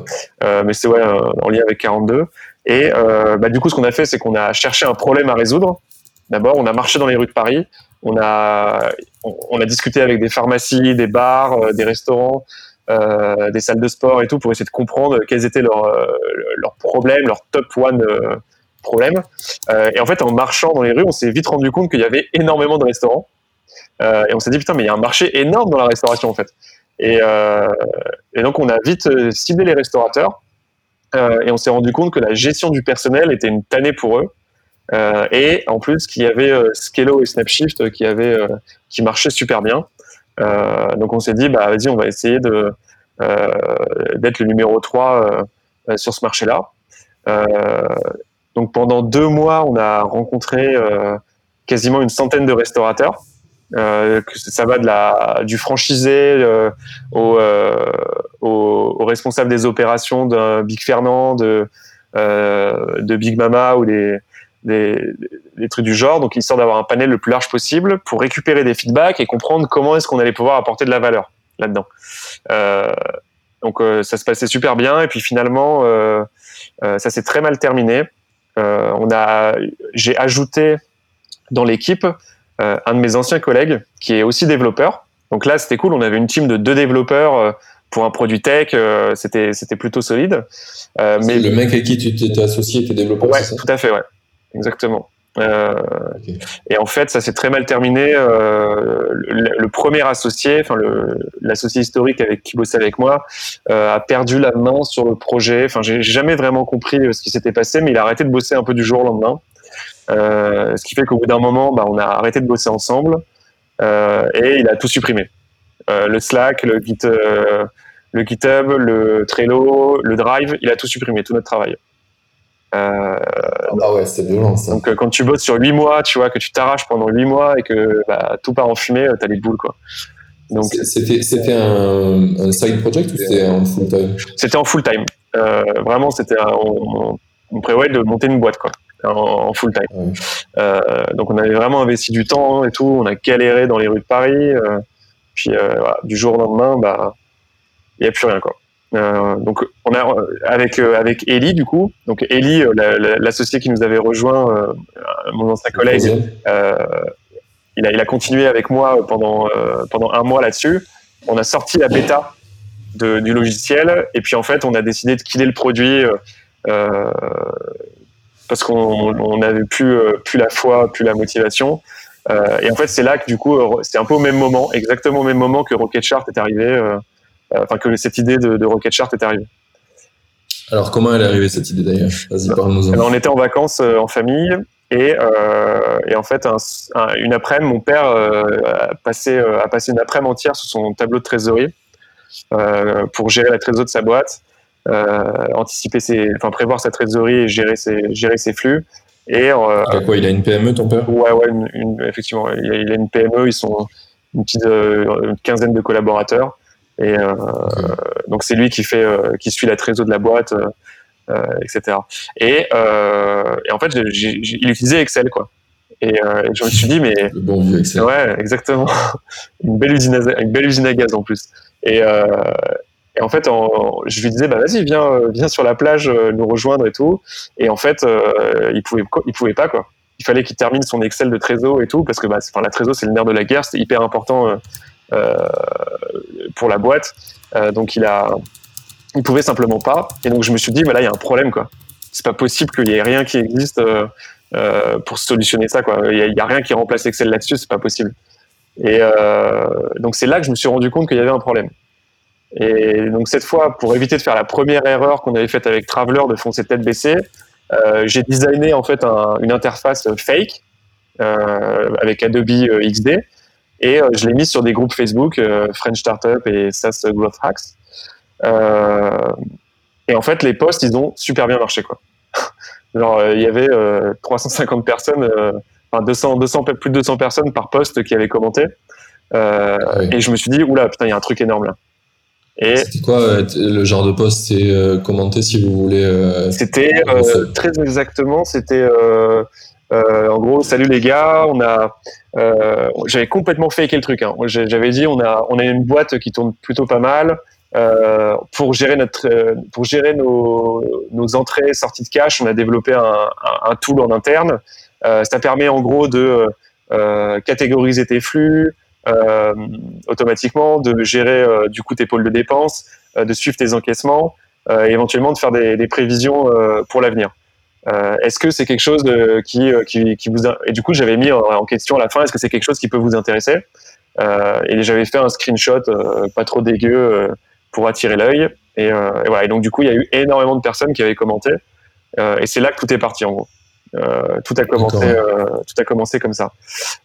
mais c'est ouais en lien avec 42. Et bah, du coup, ce qu'on a fait, c'est qu'on a cherché un problème à résoudre. D'abord, on a marché dans les rues de Paris on a, discuté avec des pharmacies, des bars, euh, des restaurants, euh, des salles de sport et tout pour essayer de comprendre quels étaient leurs, euh, problèmes, leurs top one problèmes. et en fait, en marchant dans les rues, on s'est vite rendu compte qu'il y avait énormément de restaurants. et on s'est dit, putain, mais il y a un marché énorme dans la restauration, en fait. Et, et donc, on a vite ciblé les restaurateurs. et on s'est rendu compte que la gestion du personnel était une tannée pour eux. Euh, et en plus, qu'il y avait euh, Skello et Snapshift qui, avaient, euh, qui marchaient super bien. donc on s'est dit, bah, vas-y, on va essayer de, d'être le numéro 3 sur ce marché-là. donc pendant deux mois, on a rencontré quasiment une centaine de restaurateurs. Euh, ça va de la, du franchisé euh, au, euh, au, au, responsable des opérations d'un Big Fernand, de, de Big Mama ou des, des, trucs du genre, donc histoire d'avoir un panel le plus large possible pour récupérer des feedbacks et comprendre comment est-ce qu'on allait pouvoir apporter de la valeur là-dedans. Euh, donc euh, ça se passait super bien et puis finalement euh, ça s'est très mal terminé. on a, j'ai ajouté dans l'équipe un de mes anciens collègues qui est aussi développeur. Donc là c'était cool, on avait une team de deux développeurs pour un produit tech, c'était c'était plutôt solide.
mais le mec avec qui tu t'es associé était développeur.
Ouais, tout à fait, ouais exactement. Euh, et en fait, ça s'est très mal terminé. Euh, le, premier associé, enfin l'associé historique avec qui bossait avec moi, euh, a perdu la main sur le projet. Enfin, j'ai jamais vraiment compris ce qui s'était passé, mais il a arrêté de bosser un peu du jour au lendemain. ce qui fait qu'au bout d'un moment, bah, on a arrêté de bosser ensemble et il a tout supprimé. le Slack, le Git, le GitHub, le Trello, le Drive, il a tout supprimé, tout notre travail.
Euh, ah ouais, c'est violent ça.
Donc euh, quand tu bosses sur 8 mois, tu vois, que tu t'arraches pendant 8 mois et que bah, tout part en fumée, euh, t'as les boules quoi.
Donc c'était c'était un, un, side project ou c'était en full time?
C'était en full time. Euh, vraiment, c'était on, on, prévoyait de monter une boîte quoi. En, full time. Donc on avait vraiment investi du temps et tout, on a galéré dans les rues de Paris, puis voilà, du jour au lendemain, bah il n'y a plus rien quoi. Euh, donc on a avec euh, avec Ellie du coup. Donc Ellie euh, l'associé qui nous avait rejoint mon ancien collègue il a il a continué avec moi pendant pendant un mois là-dessus. On a sorti la bêta de, du logiciel. Et puis en fait on a décidé de killer le produit parce qu'on n'avait plus plus la foi plus la motivation. Et en fait c'est là que du coup c'est un peu au même moment exactement au même moment que Rocket Chart est arrivé euh, enfin que cette idée de, de Rocket Chart est arrivée.
Alors comment elle est arrivée cette idée d'ailleurs? Vas-y parle-nous.
On était en vacances euh, en famille et, euh, et, en fait, un, une après-midi, mon père euh, a, passé, a passé une après-midi entière sur son tableau de trésorerie euh, pour gérer la trésorerie de sa boîte, anticiper ses, enfin prévoir sa trésorerie et gérer ses, gérer ses flux. Et
quoi Il a une PME, ton père?
Ouais, ouais, une, une, effectivement, il a, il a, une PME. Ils sont une petite une quinzaine de collaborateurs. Et donc c'est lui qui fait, qui suit la trésor de la boîte, etc. Et, et, en fait, il utilisait Excel, quoi. Et je me suis dit, mais.
Le bon vieux Excel.
Ouais, exactement. une, belle usine à, une belle usine à gaz en plus. Et, et en fait, je lui disais, bah vas-y, viens, euh, viens sur la plage euh, nous rejoindre et tout. Et en fait, euh, il pouvait, il pouvait pas quoi. Il fallait qu'il termine son Excel de trésor et tout parce que bah, enfin, la trésor c'est le nerf de la guerre, c'est hyper important pour la boîte. donc il a, il pouvait simplement pas. Et donc je me suis dit, bah là il y a un problème quoi. C'est pas possible qu'il y ait rien qui existe pour solutionner ça quoi. Il y, a rien qui remplace Excel là-dessus, c'est pas possible. Et donc c'est là que je me suis rendu compte qu'il y avait un problème. Et donc cette fois, pour éviter de faire la première erreur qu'on avait faite avec Traveler de foncer tête baissée, euh, j'ai designé en fait un, une interface fake euh, avec Adobe euh, XD et euh, je l'ai mise sur des groupes Facebook, euh, French Startup et SaaS Growth Hacks. et en fait, les posts, ils ont super bien marché quoi. Genre, il y avait 350 personnes, enfin 200, 200, plus de 200 personnes par post qui avaient commenté. Ah et je me suis dit, oula, putain, il y a un truc énorme là.
C'était quoi euh, le genre de poste C'est euh, commenter si vous voulez. Euh,
c'était très exactement. C'était en gros, salut les gars, on a. J'avais complètement faké le truc. Hein. J'avais dit, on a, on a une boîte qui tourne plutôt pas mal. pour gérer notre, pour gérer nos, nos entrées, sorties de cash, on a développé un, un, tool en interne. ça permet en gros de catégoriser tes flux, euh, automatiquement, de gérer euh, du coup tes pôles de dépenses, euh, de suivre tes encaissements, et éventuellement de faire des, des prévisions pour l'avenir. Est-ce que c'est quelque chose de, qui, qui, qui, vous et du coup j'avais mis en, question à la fin est-ce que c'est quelque chose qui peut vous intéresser? Et j'avais fait un screenshot pas trop dégueu pour attirer l'œil. Et, et, voilà. Et donc du coup il y a eu énormément de personnes qui avaient commenté. Et c'est là que tout est parti en gros. Euh, tout a commencé, euh, tout a commencé comme ça.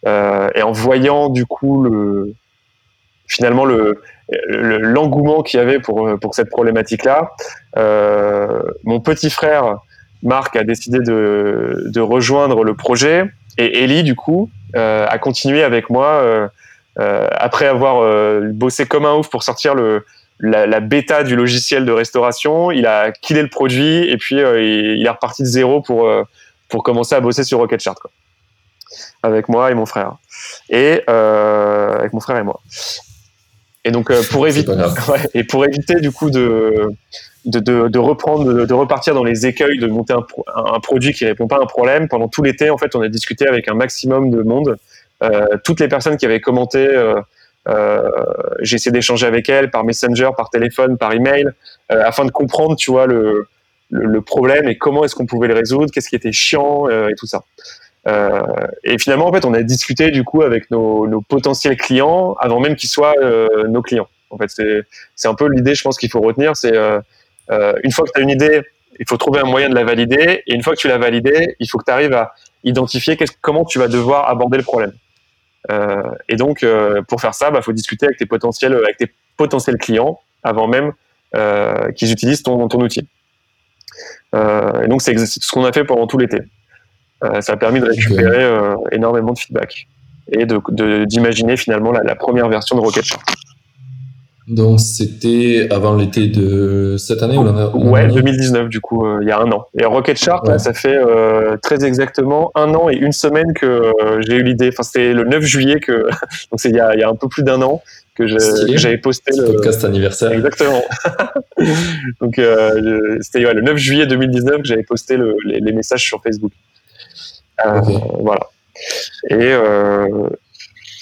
Euh, et en voyant du coup le, finalement le l'engouement qu'il y avait pour pour cette problématique-là, mon petit frère Marc a décidé de, de rejoindre le projet et Ellie du coup a continué avec moi après avoir bossé comme un ouf pour sortir le la, la, bêta du logiciel de restauration, il a killé le produit et puis il, il, est reparti de zéro pour pour commencer à bosser sur Rocket Chart, quoi. Avec moi et mon frère. Et euh, avec mon frère et moi. Et donc euh, pour éviter, ouais, et pour éviter du coup de de, de, de reprendre, de, repartir dans les écueils, de monter un, produit qui répond pas à un problème. Pendant tout l'été, en fait, on a discuté avec un maximum de monde. Euh, toutes les personnes qui avaient commenté, euh, euh, j'ai essayé d'échanger avec elles par Messenger, par téléphone, par email, euh, afin de comprendre, tu vois, le, le, problème et comment est-ce qu'on pouvait le résoudre, qu'est-ce qui était chiant et tout ça. Et finalement, en fait, on a discuté du coup avec nos, potentiels clients avant même qu'ils soient nos clients. En fait, c'est un peu l'idée, je pense qu'il faut retenir, c'est euh, euh, une fois que tu as une idée, il faut trouver un moyen de la valider, et une fois que tu l'as validée, il faut que tu arrives à identifier comment tu vas devoir aborder le problème. Euh, et donc, pour faire ça, il bah, faut discuter avec tes potentiels, clients avant même qu'ils utilisent ton, outil. Euh, et donc, c'est ce qu'on a fait pendant tout l'été. Euh, ça a permis de récupérer euh, énormément de feedback et d'imaginer finalement la, première version de Rocket Chart.
Donc c'était avant l'été de cette année ou
Ouais, 2019 du coup, il y a un an. Et Rocket ouais. ça fait euh, très exactement un an et une semaine que euh, j'ai eu l'idée. Enfin, c'était le 9 juillet que, donc c'est il y a, y a, un peu plus d'un an que j'avais posté
le podcast anniversaire.
Exactement. donc euh, c'était ouais, le 9 juillet 2019 que j'avais posté le, les, les, messages sur Facebook. Okay. Voilà. Et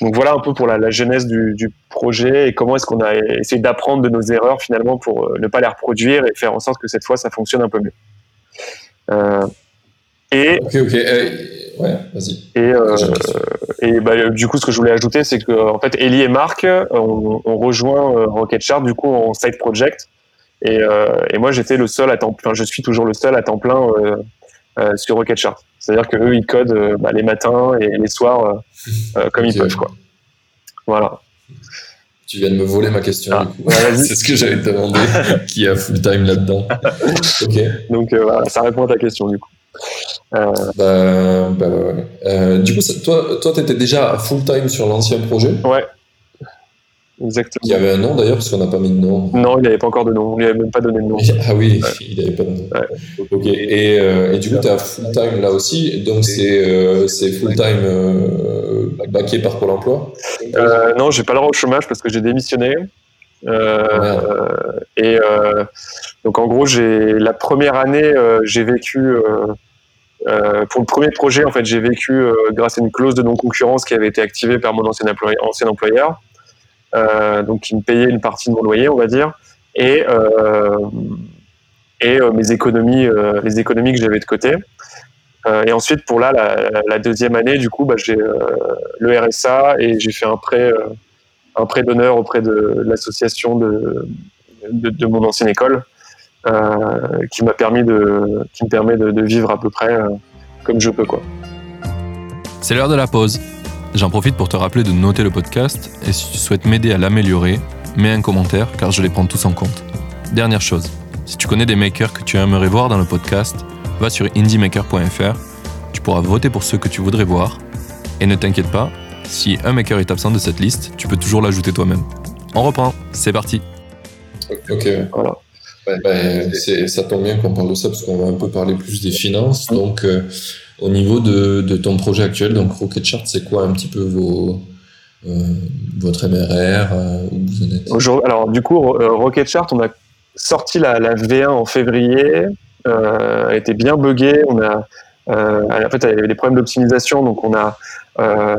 donc voilà un peu pour la, la genèse du, du, projet et comment est-ce qu'on a essayé d'apprendre de nos erreurs finalement pour euh, ne pas les reproduire et faire en sorte que cette fois ça fonctionne un peu mieux. Euh, et
ok ok euh, ouais vas-y.
Et, euh, et bah, du coup ce que je voulais ajouter c'est que en fait Ellie et Marc on, on rejoint Rocket Chart du coup en side project et, et moi j'étais le seul à temps plein je suis toujours le seul à temps plein sur Rocket Chart. C'est-à-dire qu'eux, ils codent euh, bah, les matins et les soirs euh, euh, comme ils peuvent. Quoi. Voilà.
Tu viens de me voler ma question. Ah, c'est ce que j'allais te demander. qui a full time là-dedans
Ok. Donc voilà, ça répond à ta question du coup.
Euh... Bah, bah, ouais. euh, du coup, ça, toi, toi, t'étais déjà full time sur l'ancien projet?
Ouais. Exactement.
Il y avait un nom d'ailleurs, parce qu'on n'a pas mis de nom.
Non, il n'avait pas encore de nom. Il n'avait même pas donné de nom.
Ah oui, il n'avait pas de nom. Ok. Et, euh, et, du coup, tu as full time là aussi. Donc, c'est euh, full time euh, backé par Pôle emploi
euh, Non, j'ai pas le droit au chômage parce que j'ai démissionné. Euh, et donc, en gros, la première année, j'ai vécu. pour le premier projet, en fait, j'ai vécu grâce à une clause de non-concurrence qui avait été activée par mon ancien, ancien employeur. Euh, donc qui me payait une partie de mon loyer, on va dire, et, euh, euh, mes économies, les économies que j'avais de côté. et ensuite, pour là, la, deuxième année, du coup, bah, j'ai le RSA et j'ai fait un prêt, un prêt d'honneur auprès de, l'association de, mon ancienne école, qui m'a permis de, qui me permet de, vivre à peu près comme je peux.
C'est l'heure de la pause. J'en profite pour te rappeler de noter le podcast et si tu souhaites m'aider à l'améliorer, mets un commentaire car je les prends tous en compte. Dernière chose, si tu connais des makers que tu aimerais voir dans le podcast, va sur indiemaker.fr, tu pourras voter pour ceux que tu voudrais voir et ne t'inquiète pas, si un maker est absent de cette liste, tu peux toujours l'ajouter toi-même. On reprend, c'est parti.
Ok, voilà. Ça tombe bien qu'on parle de ça parce qu'on va un peu parler plus des finances. Donc, euh, au niveau de, de, ton projet actuel, donc Rocket Chart, c'est quoi un petit peu vos, euh, votre MRR euh, où vous en êtes?
Alors, du coup, Rocket Chart, on a sorti la, la V1 en février. Elle était bien buggée. On a, en fait, elle avait des problèmes d'optimisation, donc on a, euh,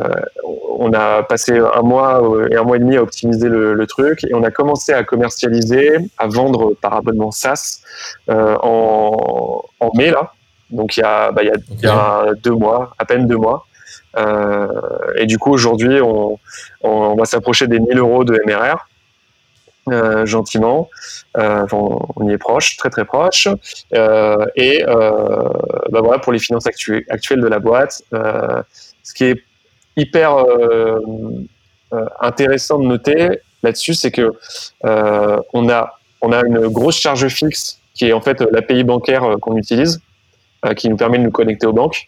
on a passé un mois et un mois et demi à optimiser le, le, truc et on a commencé à commercialiser, à vendre par abonnement SaaS en, en mai là. Donc il y a, bah, il y a, il y a deux mois, à peine deux mois. Euh, et du coup, aujourd'hui, on, on, va s'approcher des 1000 euros de MRR. Euh, gentiment, euh, on y est proche, très très proche. Euh, et bah voilà pour les finances actuelles, actuelles de la boîte. Ce qui est hyper intéressant de noter là-dessus, c'est que on a on a une grosse charge fixe qui est en fait l'API bancaire qu'on utilise. Qui nous permet de nous connecter aux banques.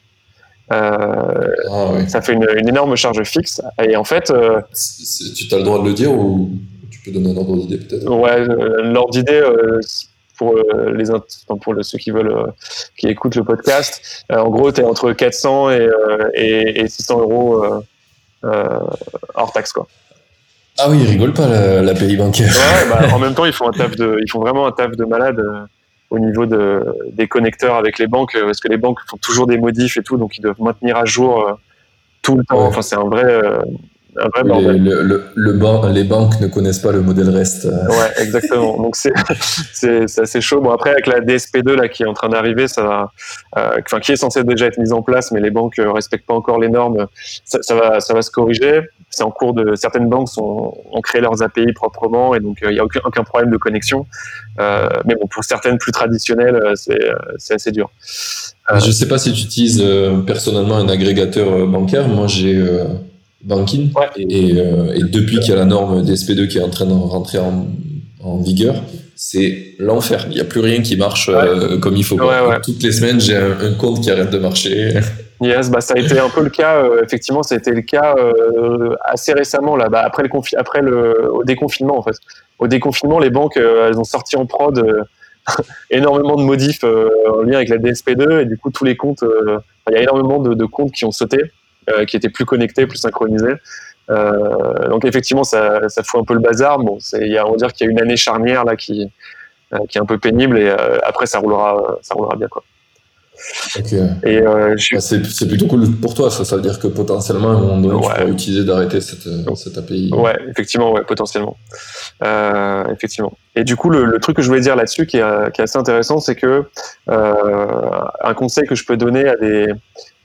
Euh, ah ça fait une, énorme charge fixe. Et en fait. Euh,
tu as le droit de le dire ou? Tu peux donner un ordre d'idée peut-être
Ouais, l'ordre d'idée. pour les pour ceux qui veulent qui écoutent le podcast en gros tu es entre 400 et, et, 600 euros hors taxe quoi
ah oui, ils rigolent pas la, pays bancaire.
Ouais, bah, en même temps, ils font un taf de, ils font vraiment un taf de malade au niveau de, des connecteurs avec les banques, parce que les banques font toujours des modifs et tout, donc ils doivent maintenir à jour euh, tout le temps. Enfin, c'est un vrai, euh, un vrai
bordel. Le, le, le les banques ne connaissent pas le modèle REST.
Ouais, exactement. donc c'est, assez chaud. Bon, après, avec la DSP2 là, qui est en train d'arriver, ça euh, enfin, qui est censé déjà être mise en place, mais les banques respectent pas encore les normes, ça, ça va, ça va se corriger c'est en cours de certaines banques sont, ont créé leurs API proprement et donc il n'y a aucun, aucun, problème de connexion. Euh, mais bon, pour certaines plus traditionnelles, c'est assez dur.
Je ne sais pas si tu utilises personnellement un agrégateur bancaire. Moi, j'ai Banking. Et, et, depuis qu'il y a la norme DSP2 qui est en train de rentrer en, en vigueur, c'est l'enfer. Il n'y a plus rien qui marche comme il faut. Toutes les semaines, j'ai un, un, compte qui arrête de marcher.
Yes, bah ça a été un peu le cas. Euh, effectivement, ça a été le cas euh, assez récemment là. Bah, après le après le au déconfinement en fait. Au déconfinement, les banques euh, elles ont sorti en prod énormément de modifs en lien avec la DSP2 et du coup tous les comptes, il y a énormément de, comptes qui ont sauté, qui étaient plus connectés, plus synchronisés. donc effectivement, ça, ça fout un peu le bazar. Bon, y a, on va dire qu'il y a une année charnière là qui qui est un peu pénible et après ça roulera, ça roulera bien quoi.
Et euh, bah, c'est plutôt cool pour toi, ça. Ça veut dire que potentiellement, à un moment donné, tu pourras utiliser d'arrêter cette, euh, cette API.
Ouais, effectivement, ouais, potentiellement. Euh, effectivement. Et du coup, le, le, truc que je voulais dire là-dessus, qui, est, qui est assez intéressant, c'est que euh, un conseil que je peux donner à des,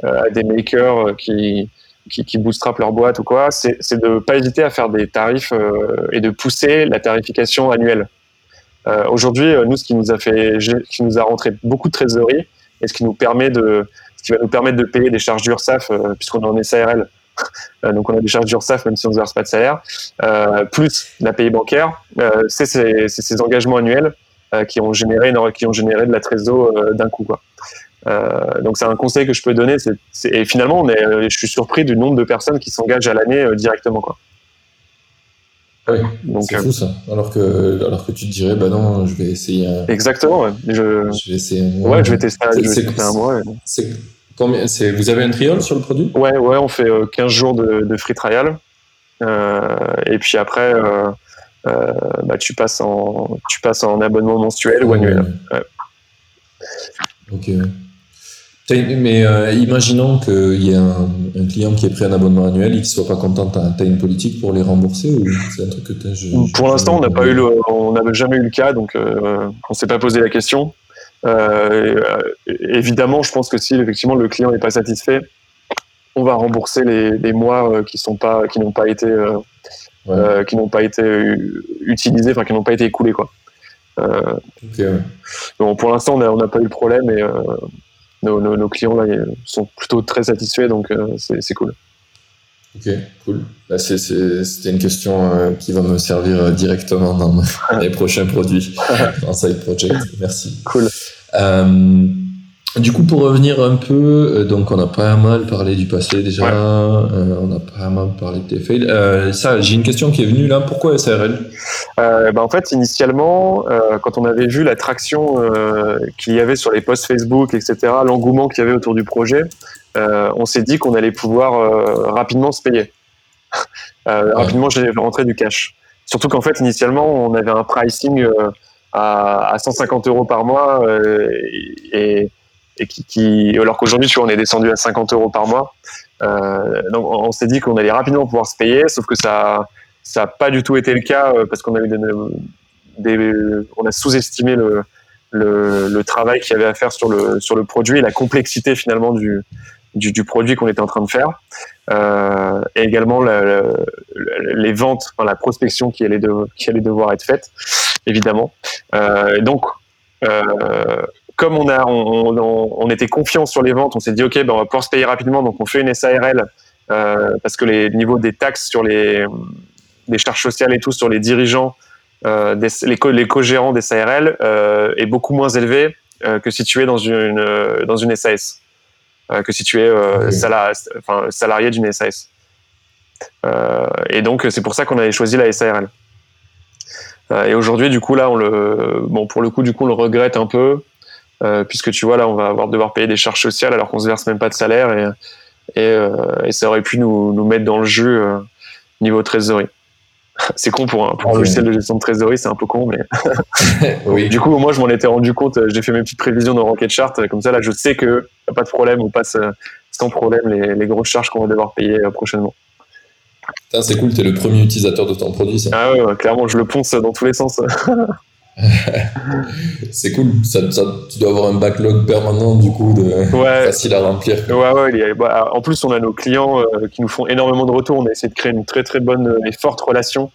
euh, à des makers qui, qui, qui bootstrapent leur boîte ou quoi, c'est de ne pas hésiter à faire des tarifs et de pousser la tarification annuelle. Aujourd'hui, nous, ce qui nous a fait, qui nous a rentré beaucoup de trésorerie, et ce qui nous permet de, ce qui va nous permettre de payer des charges d'URSAF euh, puisqu'on est en SARL. Euh, donc on a des charges d'URSAF même si on ne verse pas de salaire, euh, plus la paye bancaire, c'est ces, engagements annuels qui ont généré qui ont généré de la trésorerie d'un coup quoi. donc c'est un conseil que je peux donner. et finalement, je suis surpris du nombre de personnes qui s'engagent à l'année directement. Quoi.
Oui, c'est fou ça. Alors que, alors que tu te dirais, bah non, je vais essayer. Un...
Exactement, ouais. Je...
je vais essayer un
mois. Ouais, je vais tester, je vais tester un mois.
C'est combien Vous avez un trial sur le produit?
Ouais, ouais, on fait 15 jours de, de free trial. et puis après, bah, tu, passes en, tu passes en abonnement mensuel ou annuel. Ouais.
Ok. Mais euh, imaginons qu'il y ait un, client qui ait pris un abonnement annuel et qui soit pas content, tu as, une politique pour les rembourser ou c'est un truc que
Pour l'instant, on n'a pas eu on n'avait jamais eu le cas, donc euh, on s'est pas posé la question. Euh, évidemment, je pense que si effectivement le client n'est pas satisfait, on va rembourser les, mois qui sont pas, qui n'ont pas été, qui n'ont pas été utilisés, enfin qui n'ont pas été écoulés quoi. Donc pour l'instant, on n'a pas eu le problème et nos, clients là sont plutôt très satisfaits, donc euh, c'est cool.
Ok, cool. C'était une question euh, qui va me servir euh, directement dans les prochains produits, dans Side Project. Merci.
Cool.
Du coup, pour revenir un peu, euh, donc on a pas mal parlé du passé déjà, euh, on a pas mal parlé de fails. Euh, ça, j'ai une question qui est venue là. Pourquoi
euh, bah, En fait, initialement, quand on avait vu la traction qu'il y avait sur les posts Facebook, etc., l'engouement qu'il y avait autour du projet, on s'est dit qu'on allait pouvoir rapidement se payer. Rapidement, j'ai rentré du cash. Surtout qu'en fait, initialement, on avait un pricing à, à 150 euros par mois et et alors qu'aujourd'hui, tu vois, on est descendu à 50 euros par mois. Euh, donc, on s'est dit qu'on allait rapidement pouvoir se payer, sauf que ça, ça n'a pas du tout été le cas euh, parce qu'on a sous-estimé le, travail qu'il y avait à faire sur le, produit et la complexité finalement du, du, du produit qu'on était en train de faire. Euh, et également la, les ventes, enfin, la prospection qui allait, devoir être faite, évidemment. Euh, donc, euh, comme on, a, on, on, était confiant sur les ventes, on s'est dit ok, ben on va pouvoir se payer rapidement, donc on fait une SARL euh, parce que les niveaux des taxes sur les, charges sociales et tout sur les dirigeants, euh, des, les, co les co-gérants des SARL euh, est beaucoup moins élevé que si tu es dans une, dans une SAS, que si tu es salarié, enfin, salarié d'une SAS. et donc c'est pour ça qu'on avait choisi la SARL. et aujourd'hui, du coup, là, on le, bon, pour le coup, du coup, on le regrette un peu euh, puisque tu vois là on va avoir devoir payer des charges sociales alors qu'on se verse même pas de salaire et, et, euh, et ça aurait pu nous, nous, mettre dans le jeu euh, niveau trésorerie. c'est con pour un, pour un logiciel de gestion de trésorerie, c'est un peu con, mais oui. du coup moi je m'en étais rendu compte, j'ai fait mes petites prévisions dans Rocket Chart, comme ça là je sais que y a pas de problème, on passe sans problème les, les grosses charges qu'on va devoir payer prochainement.
C'est cool, tu es le premier utilisateur de ton produit. Ça.
Ah ouais, clairement, je le ponce dans tous les sens.
c'est cool. Ça, tu dois avoir un backlog permanent du coup, de facile à remplir.
Ouais, ouais. Bah, en plus, on a nos clients euh, qui nous font énormément de retours. On a essayé de créer une très très bonne et forte relation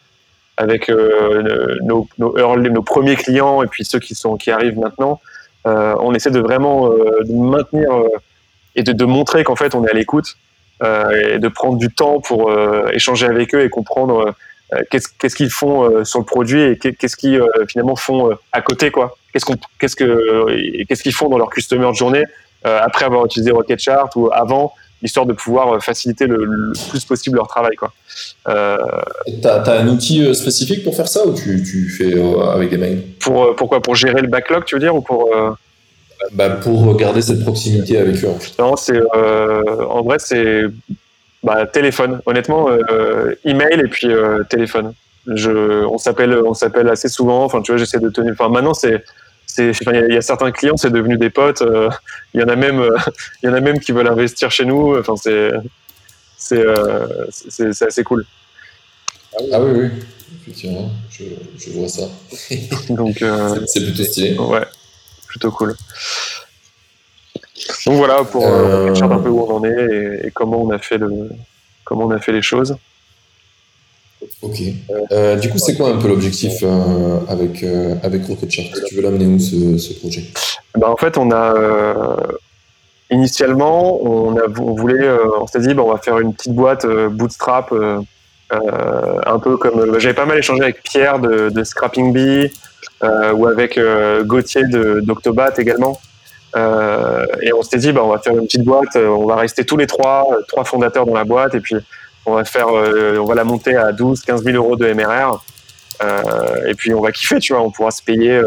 avec euh, nos, nos, nos, premiers clients et puis ceux qui sont qui arrivent maintenant. Euh, on essaie de vraiment de maintenir et de, de montrer qu'en fait on est à l'écoute et de prendre du temps pour échanger avec eux et comprendre euh, qu'est-ce qu'ils font euh, sur le produit et qu'est-ce qu'ils euh, finalement font à côté quoi? Qu'est-ce qu'on qu'est-ce que qu'est-ce qu'ils font dans leur customer de journée après avoir utilisé Rocket Chart ou avant histoire de pouvoir faciliter le, plus possible leur travail quoi?
Euh, T'as as un outil spécifique pour faire ça ou tu, tu fais avec des mails?
Pour pourquoi? Pour gérer le backlog, tu veux dire ou pour
bah, pour garder cette proximité avec eux.
Non, c'est en vrai c'est bah, téléphone. Honnêtement, euh, email et puis euh, téléphone. Je, on s'appelle, on s'appelle assez souvent. Enfin, tu vois, j'essaie de tenir. Enfin, maintenant, c'est, c'est, il y, a certains clients, c'est devenu des potes. Euh, il y en a même, il y en a même qui veulent investir chez nous. Enfin, c'est, c'est, c'est, assez cool.
Ah oui, oui, effectivement, je, je vois ça.
Donc,
c'est plutôt stylé.
Ouais, plutôt cool. Donc voilà pour euh, euh... un peu où on en est et, comment on a fait le, comment on a fait les choses.
Ok. Euh, du coup, c'est quoi un peu l'objectif euh, avec avec Rocketchart Tu veux l'amener où ce, ce projet?
Ben, en fait, on a initialement on, a, on voulait, on s'est dit, ben, on va faire une petite boîte bootstrap, un peu comme j'avais pas mal échangé avec Pierre de, de Scrapping Bee ou avec Gauthier d'Octobat également. Euh, et on s'était dit, bah, on va faire une petite boîte, euh, on va rester tous les trois, euh, trois fondateurs dans la boîte, et puis on va faire, on va la monter à 12, 15 000 euros de MRR. et puis on va kiffer, tu vois, on pourra se payer,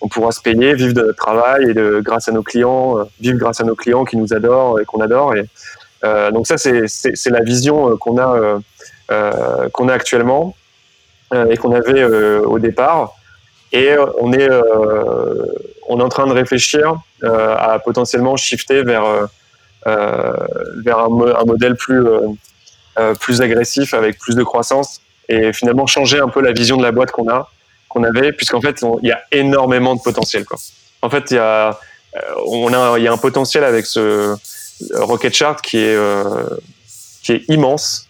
on pourra se payer, vivre de notre travail et de, grâce à nos clients, vivre grâce à nos clients qui nous adorent et qu'on adore. Et, donc ça, c'est la vision qu'on a, qu'on a actuellement et qu'on avait au départ. Et on est, on est en train de réfléchir à potentiellement shifter vers euh, vers un, modèle plus, euh, euh, plus agressif avec plus de croissance et finalement changer un peu la vision de la boîte qu'on a qu'on avait puisqu'en fait il y a énormément de potentiel quoi. En fait il y a on a il y a un potentiel avec ce Rocket Chart qui est qui est immense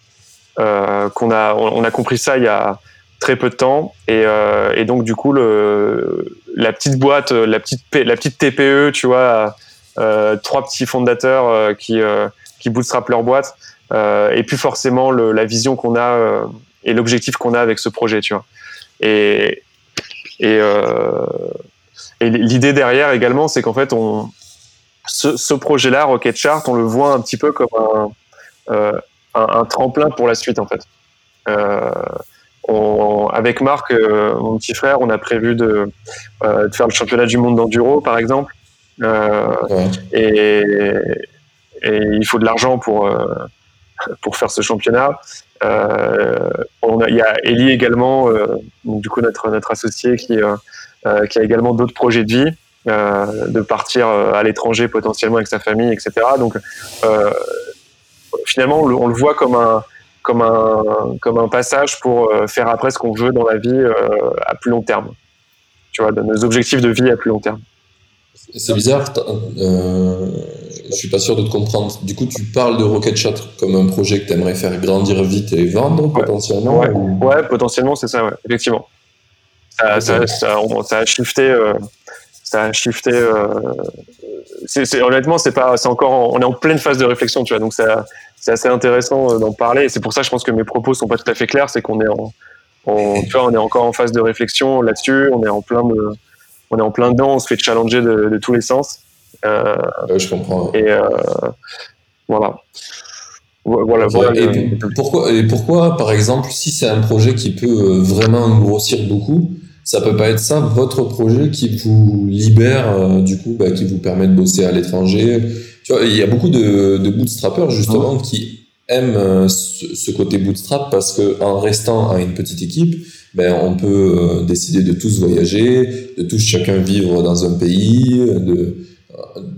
euh, qu'on a on a compris ça il y a très peu de temps et, euh, et donc du coup le la petite boîte la petite la petite TPE tu vois euh, trois petits fondateurs euh, qui euh, qui bootstrapent leur boîte et puis forcément le, la vision qu'on a et l'objectif qu'on a avec ce projet, tu vois. Et et, l'idée derrière également, c'est qu'en fait, on, ce, projet-là, Rocket Chart, on le voit un petit peu comme un, euh, un, un, tremplin pour la suite, en fait. Euh, on, avec Marc, euh, mon petit frère, on a prévu de, de, faire le championnat du monde d'enduro, par exemple. Euh, et, et, il faut de l'argent pour, euh, pour faire ce championnat. Euh, on a, il y a Ellie également, donc du coup notre, notre associé qui, qui a également d'autres projets de vie. Euh, de partir à l'étranger potentiellement avec sa famille, etc. Donc euh, finalement, on le, on le, voit comme un, comme, un, comme un passage pour faire après ce qu'on veut dans la vie euh, à plus long terme. Tu vois, de nos objectifs de vie à plus long terme.
C'est bizarre, euh, je suis pas sûr de te comprendre. Du coup, tu parles de Rocket Chat comme un projet que tu aimerais faire grandir vite et vendre
ouais.
potentiellement
Ouais, ou... ouais potentiellement, c'est ça, ouais, effectivement. Ça, ça, ça, on, ça, a shifté. Euh, ça a shifté. Euh, c'est, honnêtement, c'est pas, c'est encore, en, on est en pleine phase de réflexion, tu vois. Donc, ça, c'est assez intéressant euh, d'en parler. Et c'est pour ça, je pense que mes propos sont pas tout à fait clairs. C'est qu'on est en, tu vois, on est encore en phase de réflexion là-dessus. On est en plein de on est en plein dedans, on se fait challenger de, de tous les sens.
Euh, ouais, je comprends.
Et euh, voilà.
Voilà, voilà et, le... pourquoi, et pourquoi, par exemple, si c'est un projet qui peut vraiment grossir beaucoup, ça peut pas être ça votre projet qui vous libère, euh, du coup, bah, qui vous permet de bosser à l'étranger. Tu vois, il y a beaucoup de, de bootstrappers justement qui aiment euh, ce, ce, côté bootstrap parce que en restant à une petite équipe, ben, on peut euh, décider de tous voyager, de tous chacun vivre dans un pays. De...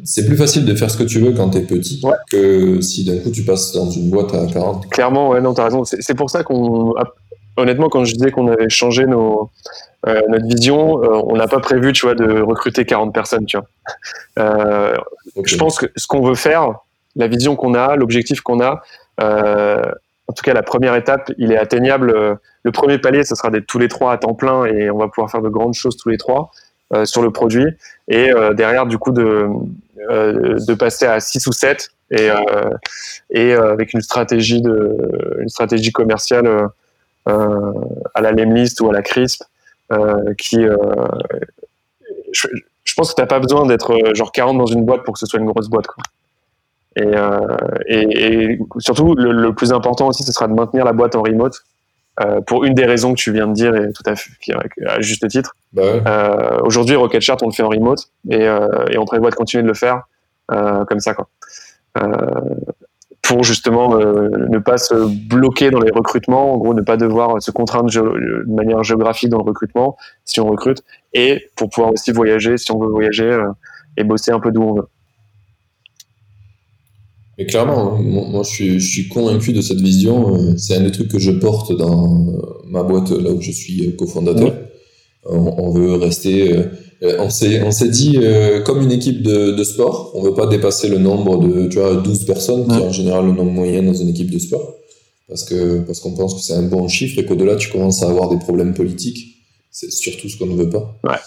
C'est plus facile de faire ce que tu veux quand tu es petit
ouais.
que si d'un coup tu passes dans une boîte à 40.
Clairement, ouais, non, t'as raison. C'est pour ça qu'on. Honnêtement, quand je disais qu'on avait changé nos, euh, notre vision, euh, on n'a pas prévu, tu vois, de recruter 40 personnes, tu vois. Euh, okay. Je pense que ce qu'on veut faire, la vision qu'on a, l'objectif qu'on a, en tout cas, la première étape, il est atteignable. Le premier palier, ce sera d'être tous les trois à temps plein et on va pouvoir faire de grandes choses tous les trois sur le produit. Et derrière, du coup, de, de passer à 6 ou 7 et, et avec une stratégie, de, une stratégie commerciale à la Lemlist ou à la Crisp qui. Je, je, pense que tu n'as pas besoin d'être genre 40 dans une boîte pour que ce soit une grosse boîte. Quoi. Et, euh, et, et, surtout, le, le, plus important aussi, ce sera de maintenir la boîte en remote. Euh, pour une des raisons que tu viens de dire et tout à fait à juste titre.
Bah ouais.
euh, Aujourd'hui, Rocket Chart, on le fait en remote et, euh, et on prévoit de continuer de le faire euh, comme ça, quoi. Pour justement ne pas se bloquer dans les recrutements, en gros, ne pas devoir se contraindre de manière géographique dans le recrutement si on recrute, et pour pouvoir aussi voyager si on veut voyager et bosser un peu d'où on veut.
Mais clairement, hein, moi je suis, je suis convaincu de cette vision. Euh, c'est un des trucs que je porte dans ma boîte là où je suis cofondateur. On, veut rester. Euh, on s'est, on s'est dit euh, comme une équipe de, de, sport. On veut pas dépasser le nombre de, tu vois, 12 personnes, ouais. qui est en général le nombre moyen dans une équipe de sport. Parce que parce qu'on pense que c'est un bon chiffre et qu'au-delà tu commences à avoir des problèmes politiques. C'est surtout ce qu'on ne veut pas.
Ouais.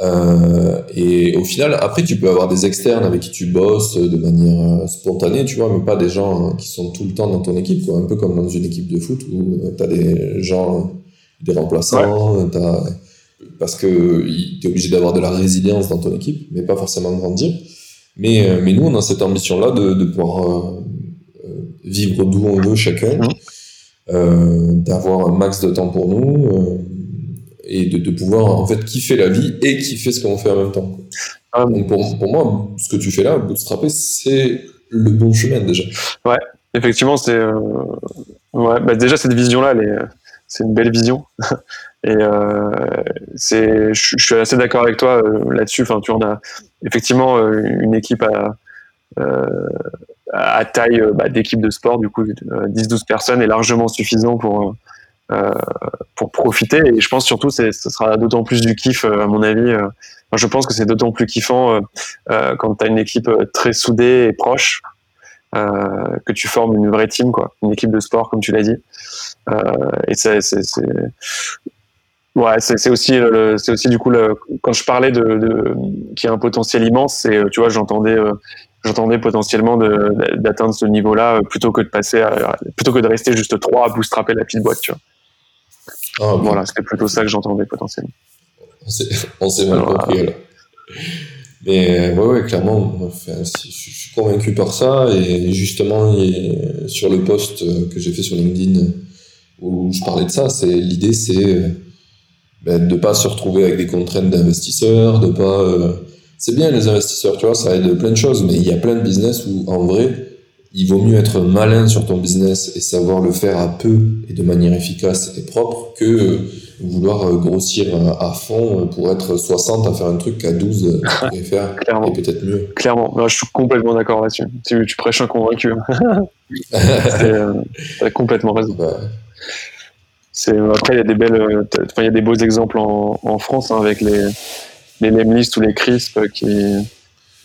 Euh, et au final, après, tu peux avoir des externes avec qui tu bosses de manière spontanée, tu vois, mais pas des gens qui sont tout le temps dans ton équipe, quoi. Un peu comme dans une équipe de foot où tu as des gens, des remplaçants, ouais. as, parce que tu es obligé d'avoir de la résilience dans ton équipe, mais pas forcément grandir. Mais, euh, mais nous, on a cette ambition-là de, de pouvoir vivre d'où on veut chacun, euh, d'avoir un max de temps pour nous euh, et de, de pouvoir en fait kiffer la vie et kiffer ce qu'on fait en même temps.
Ah,
Donc pour, pour moi, ce que tu fais là, bootstrapper, c'est le bon chemin déjà.
Effectivement, c'est euh, ouais, bah déjà cette vision-là, elle est- c'est une belle vision. Et euh, je suis assez d'accord avec toi euh, là-dessus. Enfin, tu effectivement euh, une équipe à, taille bah, d'équipe de sport, du coup, euh, 10-12 personnes est largement suffisant pour profiter. Et je pense surtout, c'est, ce sera d'autant plus du kiff, à mon avis. je pense que c'est d'autant plus kiffant quand tu as une équipe très soudée et proche euh, que tu formes une vraie team, quoi, une équipe de sport, comme tu l'as dit. Euh, et c'est, c'est, c'est... Ouais, c'est, c'est aussi, le, c'est aussi du coup le, quand je parlais de, de qu'il y a un potentiel immense, c'est tu vois, j'entendais, euh, j'entendais potentiellement de, d'atteindre ce niveau-là euh, plutôt que de passer, à, plutôt que de rester juste trois à bootstrapper la petite boîte, tu vois.
Ah,
Voilà, c'était plutôt ça que j'entendais potentiellement.
On s'est, on s'est mal
Alors,
compris alors. Mais ouais, ouais, clairement, je suis convaincu par ça. Et justement, sur le post euh, que j'ai fait sur LinkedIn euh, où je parlais de ça, c'est l'idée, c'est euh, ben, de pas se retrouver avec des contraintes d'investisseurs, de pas. euh, c'est bien les investisseurs, tu vois, ça aide plein de choses, mais il y a plein de business où en vrai, il vaut mieux être malin sur ton business et savoir le faire à peu et de manière efficace et propre que euh, vouloir euh, grossir euh, à fond pour être 60 à faire un truc qu'à 12 euh, tu pourrais faire
Clairement.
et peut-être mieux.
Clairement, Non, je suis complètement d'accord là-dessus. Tu, tu prêches un convaincu. Euh, t'as complètement raison.
Bah,
C'est après il y a des belles, il y a des beaux exemples en, en France hein, avec les les ou les Crisp qui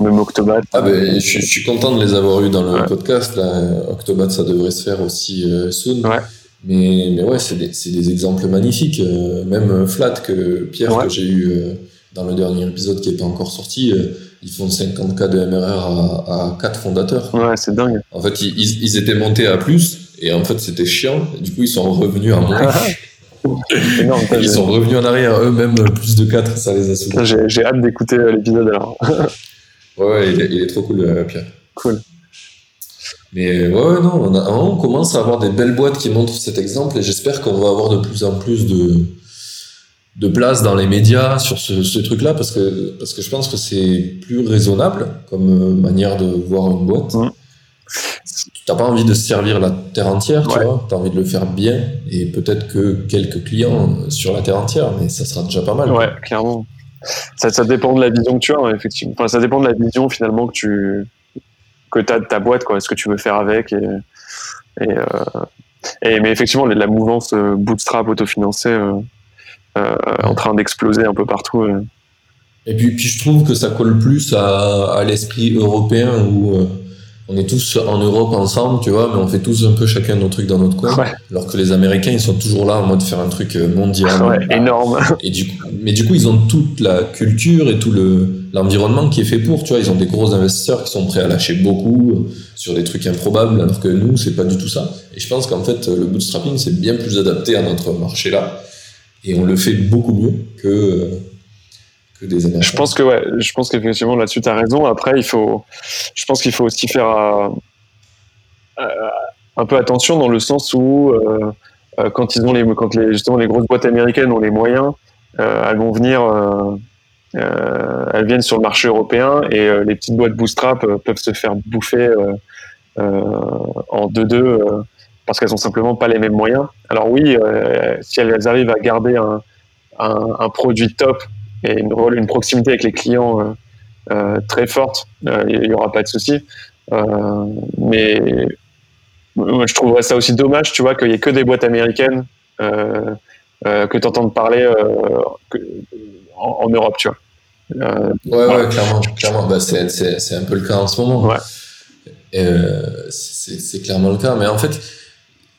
même Octobat.
ah ben, je, suis- je suis content de les avoir eu dans le
Ouais.
podcast. Là. Octobat, ça devrait se faire aussi euh, soon.
Ouais.
Mais, mais ouais, c'est des, des exemples magnifiques. Euh, même euh, Flat, que Pierre,
Ouais.
que j'ai eu euh, dans le dernier épisode qui n'est pas encore sorti, euh, ils font 50K de MRR à, à 4 fondateurs.
Ouais, c'est dingue.
En fait, ils, ils- ils étaient montés à plus, et en fait, c'était chiant. Et du coup, ils sont revenus à moins.
Énorme. Putain,
ils sont revenus en arrière, eux-mêmes, plus de 4, ça les a
J'ai hâte d'écouter euh, l'épisode alors.
Ouais, il est, il est trop cool, euh, Pierre.
Cool.
Mais ouais, ouais, non, on, a- on commence à avoir des belles boîtes qui montrent cet exemple et j'espère qu'on va avoir de plus en plus de, de place dans les médias sur ce, ce truc-là parce que, parce que je pense que c'est plus raisonnable comme euh, manière de voir une boîte.
Mhm.
T'as pas envie de servir la terre entière, tu
Ouais.
vois. T'as envie de le faire bien et peut-être que quelques clients sur la terre entière, mais ça sera déjà pas mal.
Ouais, clairement. Ça, dépend de la vision que tu as, hein, effectivement. Ça dépend de la vision finalement que tu que as de ta boîte, quoi. Ce que tu veux faire avec. Et, et, euh, et- mais effectivement, la mouvance euh, bootstrap autofinancée euh, euh, en train d'exploser un peu partout. euh.
Et puis, puis je trouve que ça colle plus à, l'esprit européen où on est tous en Europe ensemble, tu vois, mais on fait tous un peu chacun nos trucs dans notre coin.
Ouais.
Alors que les Américains, ils sont toujours là en mode faire un truc euh, mondial.
Ouais, énorme.
Et du coup, mais du coup, ils ont toute la culture et tout le l'environnement qui est fait pour. Tu vois, ils ont des gros investisseurs qui sont prêts à lâcher beaucoup euh, sur des trucs improbables, alors que nous, c'est pas du tout ça. Et je pense qu'en fait, le bootstrapping, c'est bien plus adapté à notre marché là, et on le fait beaucoup mieux euh, que
Je pense que ouais, je pense qu'effectivement là-dessus tu as raison. Après, il faut, je pense qu'il faut aussi faire euh, euh, un peu attention dans le sens où euh, quand ils ont les, quand justement les grosses boîtes américaines ont les moyens, elles vont venir, elles viennent sur le marché européen et les petites boîtes bootstrap peuvent se faire bouffer en deux-deux euh, parce qu'elles ont simplement pas les mêmes moyens. Alors oui, si elles arrivent à garder un produit top et une, une proximité avec les clients euh, euh, très forte, euh, il n'y aura pas de souci. Mais moi, je trouverais ça aussi dommage, tu vois, qu'il n'y ait que des boîtes américaines que tu entendes parler que- en, en Europe, tu vois. Euh,
Ouais,
Voilà.
ouais, clairement, clairement. Bah, c'est, un peu le cas en ce moment.
Ouais.
Euh, c'est, c'est clairement le cas. Mais en fait,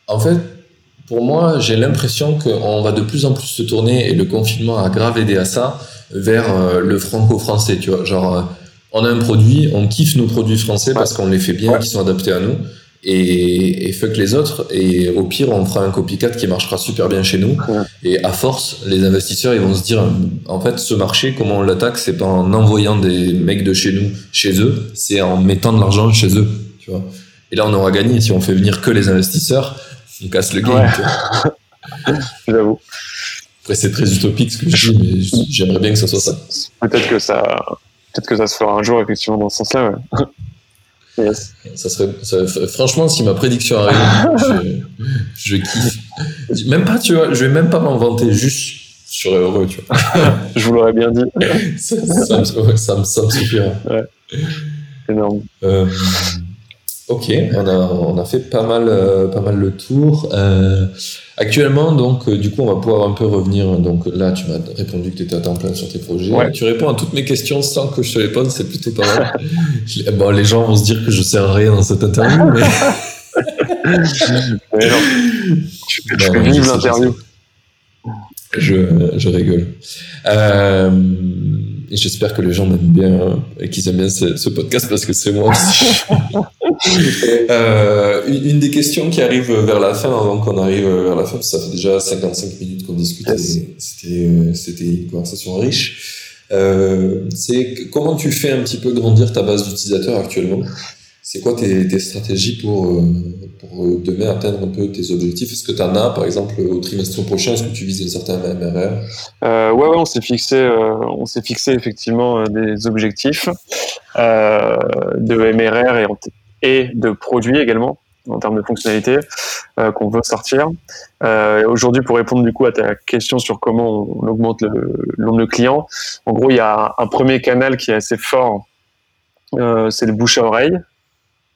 en fait, pour moi, j'ai l'impression qu'on va de plus en plus se tourner, et le confinement a grave aidé à ça, vers euh, le franco-français, tu vois. Genre, euh, on a un produit, on kiffe nos produits français parce qu'on les fait bien,
Ouais.
qui sont adaptés à nous. Et, et fuck les autres. Et au pire, on fera un copycat qui marchera super bien chez nous.
Ouais.
Et à force, les investisseurs, ils vont se dire, en fait, ce marché, comment on l'attaque, c'est pas en envoyant des mecs de chez nous chez eux, c'est en mettant de l'argent chez eux, tu vois. Et là, on aura gagné. Si on fait venir que les investisseurs, on casse le game.
J'avoue.
Après, c'est très utopique ce que je dis, mais j'aimerais bien que ça soit ça.
Peut-être que ça, peut-être que ça se fera un jour, effectivement, dans ce sens-là.
Ça, serait, franchement, si ma prédiction arrive, je, je, kiffe. Même pas, tu vois, je vais même pas m'en vanter, juste je serais heureux, tu vois.
je vous l'aurais bien dit.
ça, me, ça, me, suffira.
Ouais. Énorme.
Euh, ok, on a, on a fait pas mal, euh, pas mal le tour. Euh, actuellement, donc, du coup, on va pouvoir un peu revenir. Donc là, tu m'as répondu que tu étais à temps plein sur tes projets. Tu réponds à toutes mes questions sans que je te les pose, c'est plutôt pas mal. bon, les gens vont se dire que je sers à rien dans cette interview, mais.
mais non. Tu l'interview.
Je, je rigole. Euh, et j'espère que les gens m'aiment bien et qu'ils aiment bien ce, podcast parce que c'est moi aussi. euh, une, des questions qui arrive vers la fin, avant qu'on arrive vers la fin, ça fait déjà 55 minutes qu'on discute. C'était, c'était une conversation riche. Euh, c'est comment tu fais un petit peu grandir ta base d'utilisateurs actuellement? C'est quoi tes, stratégies pour, euh, pour euh, demain atteindre un peu tes objectifs? Est-ce que tu en as, par exemple, au trimestre prochain? Est-ce que tu vises un certain MRR
euh, Ouais, ouais, on s'est fixé, euh, fixé effectivement des objectifs de MRR et, et, de produits également en termes de fonctionnalités qu'on veut sortir. Aujourd'hui, pour répondre du coup à ta question sur comment on augmente le nombre de clients, en gros, il y a un premier canal qui est assez fort, c'est le bouche à oreille.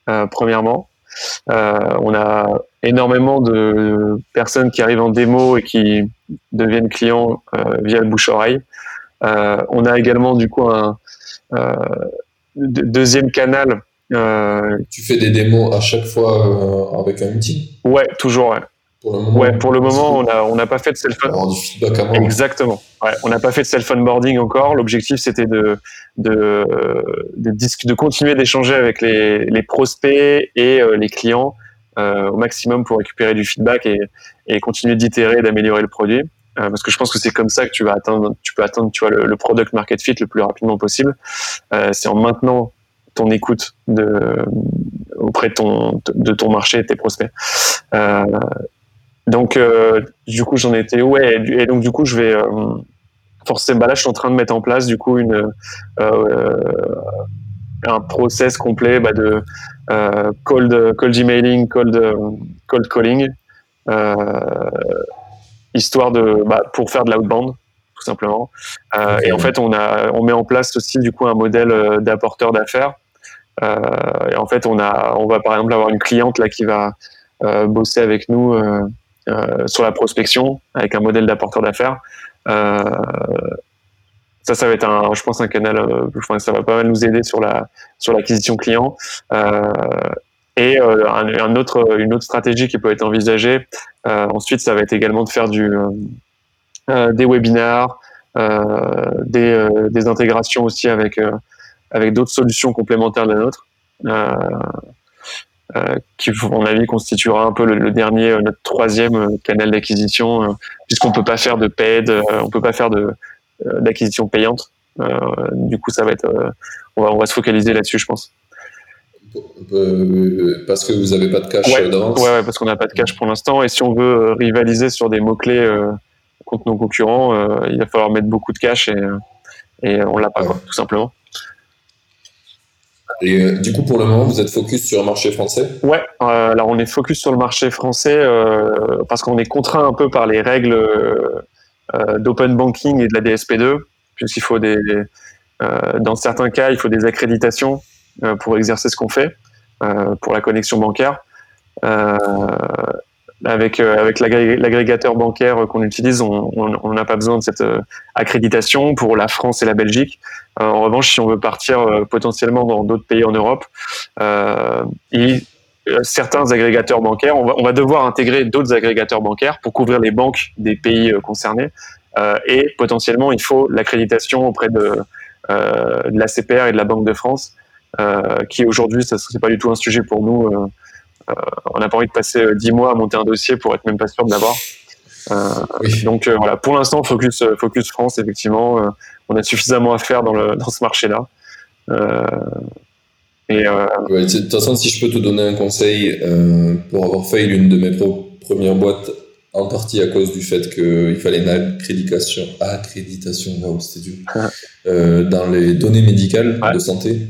Euh, premièrement. Euh, on a énormément de personnes qui arrivent en démo et qui deviennent clients euh, via le bouche-oreille. on a également du coup un deuxième canal.
tu fais des démos à chaque fois avec un meeting
Ouais, toujours. Ouais. Pour le moment, ouais, pour le moment, on n'a pas fait de self Exactement. Ouais, on n'a pas fait de self onboarding encore. L'objectif, c'était de de de, de continuer d'échanger avec les, les prospects et euh, les clients euh, au maximum pour récupérer du feedback et, et continuer d'itérer, d'améliorer le produit. Euh, parce que je pense que c'est comme ça que tu vas atteindre, tu peux atteindre, tu vois, le, le product market fit le plus rapidement possible. Euh, c'est en maintenant ton écoute de, auprès de ton, de ton marché et de tes prospects. Euh, donc, euh, du coup, j'en étais ouais, et donc du coup, je vais euh, forcément. Bah là, je suis en train de mettre en place du coup euh, un process complet bah, de cold cold emailing, cold cold calling, histoire de bah, pour faire de l'outbound tout simplement. et en fait, on a on met en place aussi du coup un modèle d'apporteur d'affaires. et en fait, on a on va par exemple avoir une cliente là qui va bosser avec nous sur la prospection avec un modèle d'apporteur d'affaires. Euh, ça, ça va être un, je pense, un canal. Euh, que ça va pas mal nous aider sur la sur l'acquisition client. et un, autre, une autre stratégie qui peut être envisagée. ensuite, ça va être également de faire du des webinars, des, des intégrations aussi avec avec d'autres solutions complémentaires de la nôtre. Euh, qui, à mon avis, constituera un peu le, dernier, euh, notre troisième euh, canal d'acquisition, puisqu'on peut pas faire de paid, on peut pas faire de d'acquisition payante. du coup, ça va être, on va, on va se focaliser là-dessus, je pense.
Parce que vous n'avez pas de cash
ouais,
d'avance.
Ouais, parce qu'on n'a pas de cash pour l'instant. Et si on veut rivaliser sur des mots clés contre nos concurrents, il va falloir mettre beaucoup de cash et, et on l'a pas, quoi, tout simplement.
Et euh, du coup, pour le moment, vous êtes focus sur le marché français?
Ouais, euh, alors on est focus sur le marché français euh, parce qu'on est contraint un peu par les règles euh, d'open banking et de la DSP2, puisqu'il faut des, dans certains cas, il faut des accréditations pour exercer ce qu'on fait, pour la connexion bancaire avec euh, avec l'agrégateur bancaire qu'on utilise, on n'a pas besoin de cette euh, accréditation pour la France et la Belgique. Euh, en revanche, si on veut partir potentiellement dans d'autres pays en Europe, certains agrégateurs bancaires, on va, devoir intégrer d'autres agrégateurs bancaires pour couvrir les banques des pays concernés. et potentiellement, il faut l'accréditation auprès de, la CPR et de la Banque de France, qui aujourd'hui, ce n'est pas du tout un sujet pour nous on n'a pas envie de passer euh, dix mois à monter un dossier pour être même pas sûr de l'avoir. Euh, donc voilà, pour l'instant, focus, focus France, effectivement, on a suffisamment à faire dans, le, dans ce marché-là. Et euh,
de toute façon, si je peux te donner un conseil euh, pour avoir fait l'une de mes premières boîtes, en partie à cause du fait qu'il fallait une accréditation, accréditation, wow, dur, euh, dans les données médicales de santé,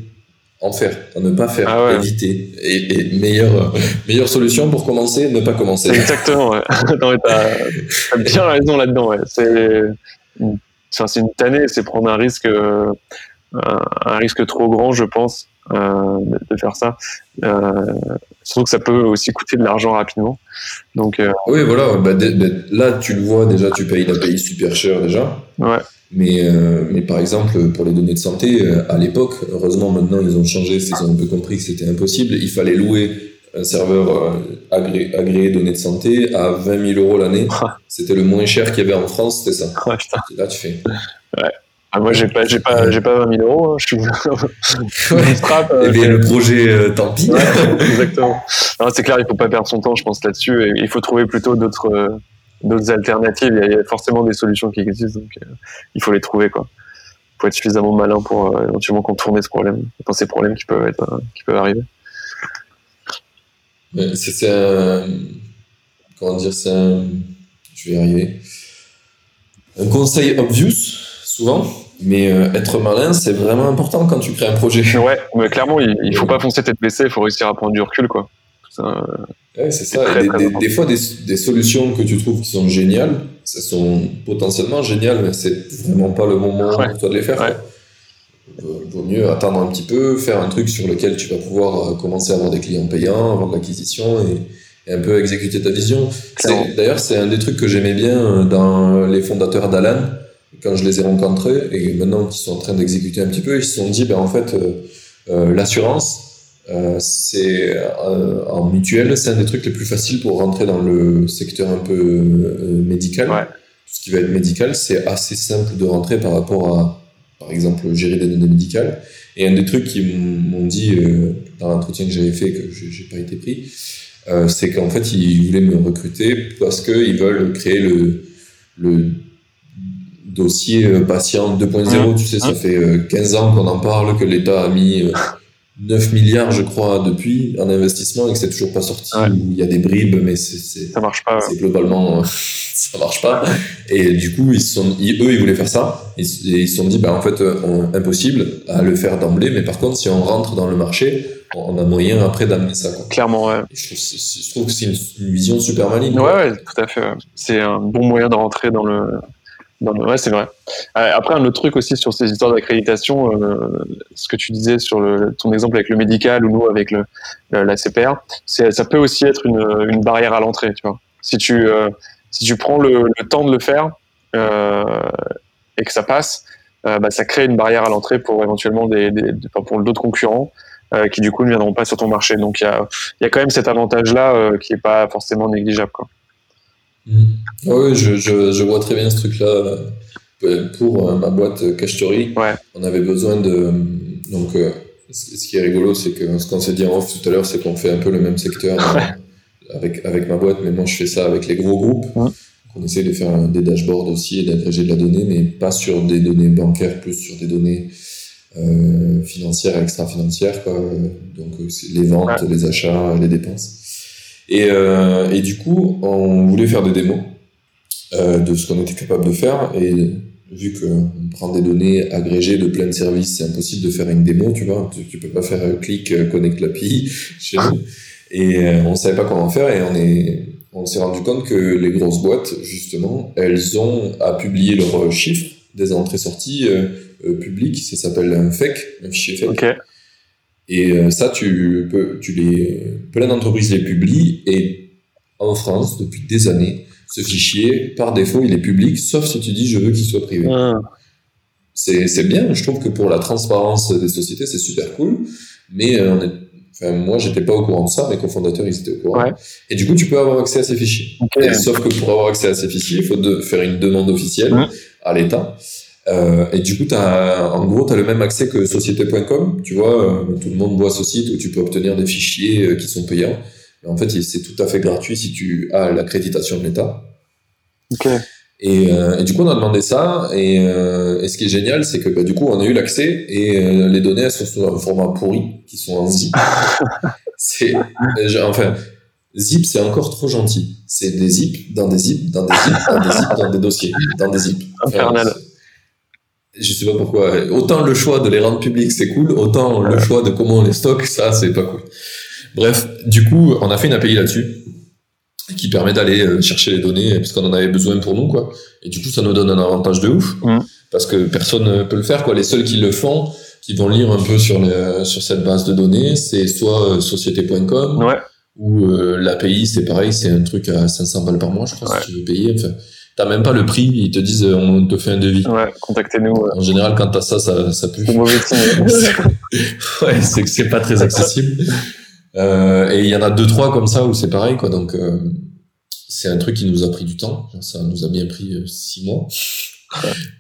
en faire, à ne pas faire, ah éviter. Et, meilleure, meilleure solution pour commencer, ne pas commencer.
Exactement, ouais. t'as, bien raison là-dedans, ouais. C'est, une tannée, c'est prendre un risque, euh, un risque trop grand, je pense, euh, de faire ça. Euh, surtout que ça peut aussi coûter de l'argent rapidement. Donc, euh,
oui, voilà. Bah, là, tu le vois déjà, tu payes la paye super cher déjà.
Ouais.
Mais, euh, mais par exemple, pour les données de santé, euh, à l'époque, heureusement maintenant ils ont changé, ils ont un peu compris que c'était impossible. Il fallait louer un serveur agré, agréé données de santé à 20 000 euros l'année. C'était le moins cher qu'il y avait en France, c'était ça. Là, tu fais.
Ouais. Ah, moi, j'ai pas, j'ai pas, j'ai pas 20 000 euros. Hein. Je suis.
Et bien, le projet, tant pis.
exactement. c'est clair, il faut pas perdre son temps, je pense, là-dessus. il faut trouver plutôt d'autres d'autres alternatives. Il y, a, forcément des solutions qui existent, donc euh, il faut les trouver. Quoi. Il faut être suffisamment malin pour euh, éventuellement contourner ce problème, dans ces problèmes qui peuvent, être, euh, qui peuvent arriver.
C'est un. Comment dire C'est un. Je vais y arriver. Un conseil obvious, souvent, mais être malin, c'est vraiment important quand tu crées un projet.
Ouais, mais clairement, il, il faut pas foncer tête baissée, il faut réussir à prendre du recul, quoi.
Ouais, c'est ça. des, fois, des, des, solutions que tu trouves qui sont géniales, elles sont potentiellement géniales, mais c'est vraiment pas le moment pour toi de les faire. Il vaut mieux attendre un petit peu, faire un truc sur lequel tu vas pouvoir euh, commencer à avoir des clients payants, avoir de l'acquisition et, un peu exécuter ta vision. D'ailleurs, c'est un des trucs que j'aimais bien euh, dans les fondateurs d'Alan, quand je les ai rencontrés et maintenant qu'ils sont en train d'exécuter un petit peu, ils se sont dit, ben, en fait, euh, l'assurance, euh, c'est euh, en mutuelle, c'est un des trucs les plus faciles pour rentrer dans le secteur un peu euh, médical. Tout ce qui va être médical, c'est assez simple de rentrer par rapport à, par exemple, gérer des données médicales. Et un des trucs qu'ils m'ont dit dans l'entretien que j'avais fait, que j'ai pas été pris, c'est qu'en fait, ils voulaient me recruter parce qu'ils veulent créer le, le dossier patient 2.0. Tu sais, ça fait 15 ans qu'on en parle, que l'État a mis 9 milliards, je crois, depuis en investissement et que c'est toujours pas sorti. Il y a des bribes, mais c'est,
ça marche pas.
C'est globalement, ça marche pas. Et du coup, ils sont, eux, ils voulaient faire ça. Et ils se sont dit, bah, en fait, impossible à le faire d'emblée. Mais par contre, si on rentre dans le marché, on a moyen après d'amener ça.
Clairement, ouais.
Je trouve, que c'est une, vision super maligne.
Ouais, ouais, tout à fait. C'est un bon moyen de rentrer dans le, ouais, c'est vrai. Euh, après, un autre truc aussi sur ces histoires d'accréditation, euh, ce que tu disais sur ton exemple avec le médical ou nous avec le, la CPR, ça peut aussi être une, barrière à l'entrée. Tu vois, si tu euh, si tu prends le, temps de le faire et que ça passe, bah, ça crée une barrière à l'entrée pour éventuellement des, des, pour d'autres concurrents qui du coup ne viendront pas sur ton marché. Donc il y a, y a quand même cet avantage là qui est pas forcément négligeable. Quoi.
Mm. Oui, je, je, je, vois très bien ce truc-là. Euh, pour euh, ma boîte Cash
ouais.
on avait besoin de. Donc, euh, ce qui est rigolo, c'est que ce qu'on s'est dit en off tout à l'heure, c'est qu'on fait un peu le même secteur avec, avec ma boîte, mais moi je fais ça avec les gros groupes. On essaie de faire des dashboards aussi et d'agréger de la donnée, mais pas sur des données bancaires, plus sur des données euh, financières et extra-financières. Donc, les ventes, les achats, les dépenses. Et, euh, et du coup, on voulait faire des démos euh, de ce qu'on était capable de faire. Et vu qu'on prend des données agrégées de plein de services, c'est impossible de faire une démo, tu vois. Tu, tu peux pas faire un clic, euh, connecte l'API chez nous. Et euh, on savait pas comment faire et on est, on s'est rendu compte que les grosses boîtes, justement, elles ont à publier leurs chiffres des entrées-sorties euh, euh, publiques. Ça s'appelle un FEC, un fichier FEC.
Okay.
Et euh, ça, tu peux, tu les, plein d'entreprises les publient et en France, depuis des années, ce fichier, par défaut, il est public, sauf si tu dis je veux qu'il soit privé. Ah. C'est bien, je trouve que pour la transparence des sociétés, c'est super cool, mais euh, on est, enfin, moi, j'étais pas au courant de ça, mes cofondateurs, ils étaient au courant.
Ouais.
Et du coup, tu peux avoir accès à ces fichiers.
Okay.
Et, sauf que pour avoir accès à ces fichiers, il faut de, faire une demande officielle
ouais.
à l'État. Euh, et du coup, as, en gros, tu as le même accès que société.com. Tu vois, euh, tout le monde voit ce site où tu peux obtenir des fichiers euh, qui sont payants. Mais en fait, c'est tout à fait gratuit si tu as l'accréditation de l'État.
Okay.
Et, et, du coup, on a demandé ça. Et, et ce qui est génial, c'est que bah, du coup, on a eu l'accès et les données elles sont sous un format pourri, qui sont en zip. c'est, enfin, zip, c'est encore trop gentil. C'est des zips dans des zips dans des zips dans des zips dans des dossiers dans des zips.
Infernal.
Je sais pas pourquoi. Autant le choix de les rendre publics, c'est cool. Autant le choix de comment on les stocke, ça, c'est pas cool. Bref, du coup, on a fait une API là-dessus qui permet d'aller euh, chercher les données parce qu'on en avait besoin pour nous quoi et du coup ça nous donne un avantage de ouf
mmh.
parce que personne ne peut le faire quoi les seuls qui le font qui vont lire un peu sur sur cette base de données c'est soit euh, société.com
ouais.
ou euh, l'API c'est pareil c'est un truc à 500 balles par mois je crois
ouais.
si tu veux payer enfin t'as même pas le prix ils te disent on te fait un devis
ouais contactez-nous
en général quand t'as ça ça ça pue
mauvais
ouais c'est que c'est pas très accessible euh, et il y en a deux trois comme ça où c'est pareil quoi. Donc euh, c'est un truc qui nous a pris du temps. Ça nous a bien pris euh, six mois.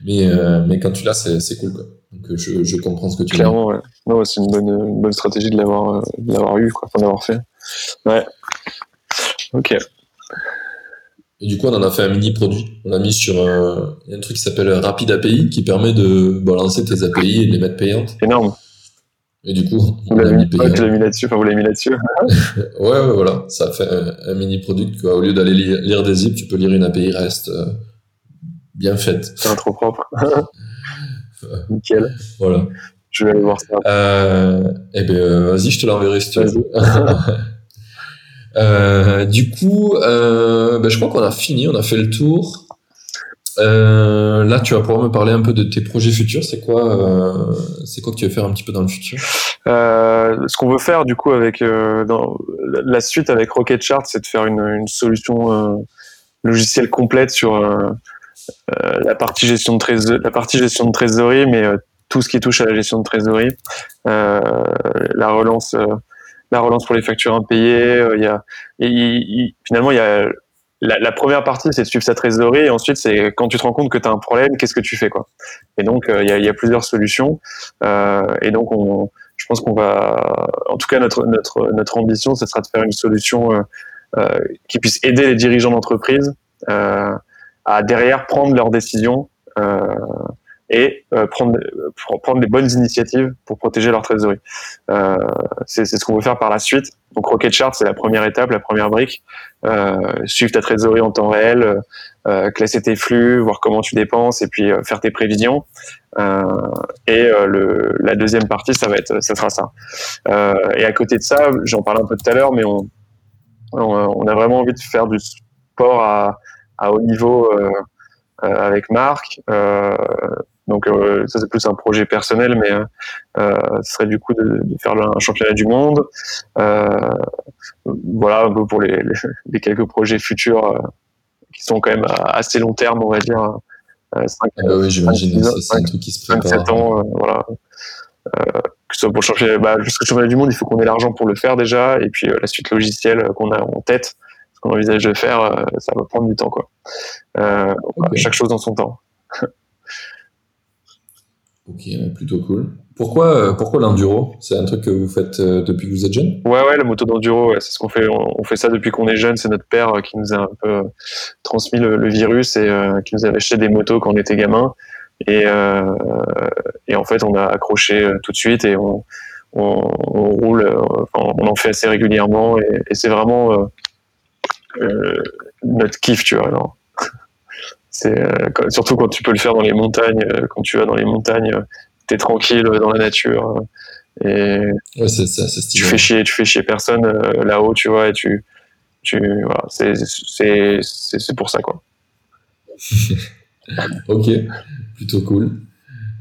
mais mais quand tu l'as c'est c'est cool quoi. Donc je, je comprends ce que tu
dis. Clairement ouais. Non c'est une bonne une bonne stratégie de l'avoir de l'avoir eu quoi, d'avoir fait. Ouais. Ok.
Et du coup, on en a fait un mini produit. On l'a mis sur un, un truc qui s'appelle Rapid API qui permet de balancer tes API et de les mettre payantes.
Énorme.
Et du coup,
on l'a mis, tu l'as mis là-dessus, enfin vous l'avez mis là-dessus.
ouais, ouais, voilà. Ça fait un, un mini produit. Au lieu d'aller lire, lire, des zips, tu peux lire une API REST euh, bien faite.
C'est un trop propre. Nickel.
Voilà.
Je vais aller voir ça.
Euh, eh ben, vas-y, je te l'enverrai si tu veux. Euh, du coup, euh, ben, je crois qu'on a fini, on a fait le tour. Euh, là, tu vas pouvoir me parler un peu de tes projets futurs. C'est quoi, c'est quoi que tu veux faire un petit peu dans le futur?
Ce qu'on veut faire, du coup, avec la suite avec Rocket Chart, c'est de faire une, solution logicielle complète sur la partie gestion de la partie gestion de trésorerie, mais tout ce qui touche à la gestion de trésorerie, la relance, la relance pour les factures impayées. Il y a, il, il, finalement, il y a la, première partie, c'est de suivre sa trésorerie, et ensuite, c'est quand tu te rends compte que tu as un problème, qu'est-ce que tu fais, quoi. Et donc, il euh, y, a, y, a, plusieurs solutions, euh, et donc, on, je pense qu'on va, en tout cas, notre notre notre ambition, ce sera de faire une solution euh, euh qui puisse aider les dirigeants d'entreprise euh, à derrière prendre leurs décisions et prendre prendre des bonnes initiatives pour protéger leur trésorerie. c'est ce qu'on veut faire par la suite. Donc Rocket Chart, c'est la première étape, la première brique. Euh, suivre ta trésorerie en temps réel, euh, classer tes flux, voir comment tu dépenses et puis euh, faire tes prévisions. Euh, et le, la deuxième partie, ça va être, ça sera ça. et à côté de ça, j'en parlais un peu tout à l'heure, mais on, on, on, a vraiment envie de faire du sport à, à haut niveau avec Marc. Donc euh, ça c'est plus un projet personnel, mais euh, ce serait du coup de, de, faire un championnat du monde. Euh, voilà un peu pour les, les, les quelques projets futurs euh, qui sont quand même à assez long terme, on va dire.
5, ah bah oui, j'imagine, c'est un truc qui se prépare.
5, 7 ans, voilà. que ce soit pour le championnat, bah, jusqu'au championnat du monde, il faut qu'on ait l'argent pour le faire déjà, et puis la suite logicielle qu'on a en tête, ce qu'on envisage de faire, ça va prendre du temps, quoi. Okay. Chaque chose dans son temps.
Ok, plutôt cool. Pourquoi, euh, pourquoi l'enduro? C'est un truc que vous faites euh, depuis que vous êtes jeune?
Ouais, ouais, la moto d'enduro, c'est ce qu'on fait. On, fait ça depuis qu'on est jeune. C'est notre père euh, qui nous a un peu transmis le, virus et qui nous avait acheté des motos quand on était gamin. Et, en fait, on a accroché tout de suite et on, roule. On en fait assez régulièrement et, c'est vraiment notre kiff, tu vois. C'est euh, surtout quand tu peux le faire dans les montagnes, euh, quand tu vas dans les montagnes, euh, t'es tranquille dans la nature et
ouais, ça,
tu fais chier, tu fais chier personne là-haut, tu vois, et tu, tu, voilà, c'est, c'est, c'est pour ça quoi.
ok, plutôt cool.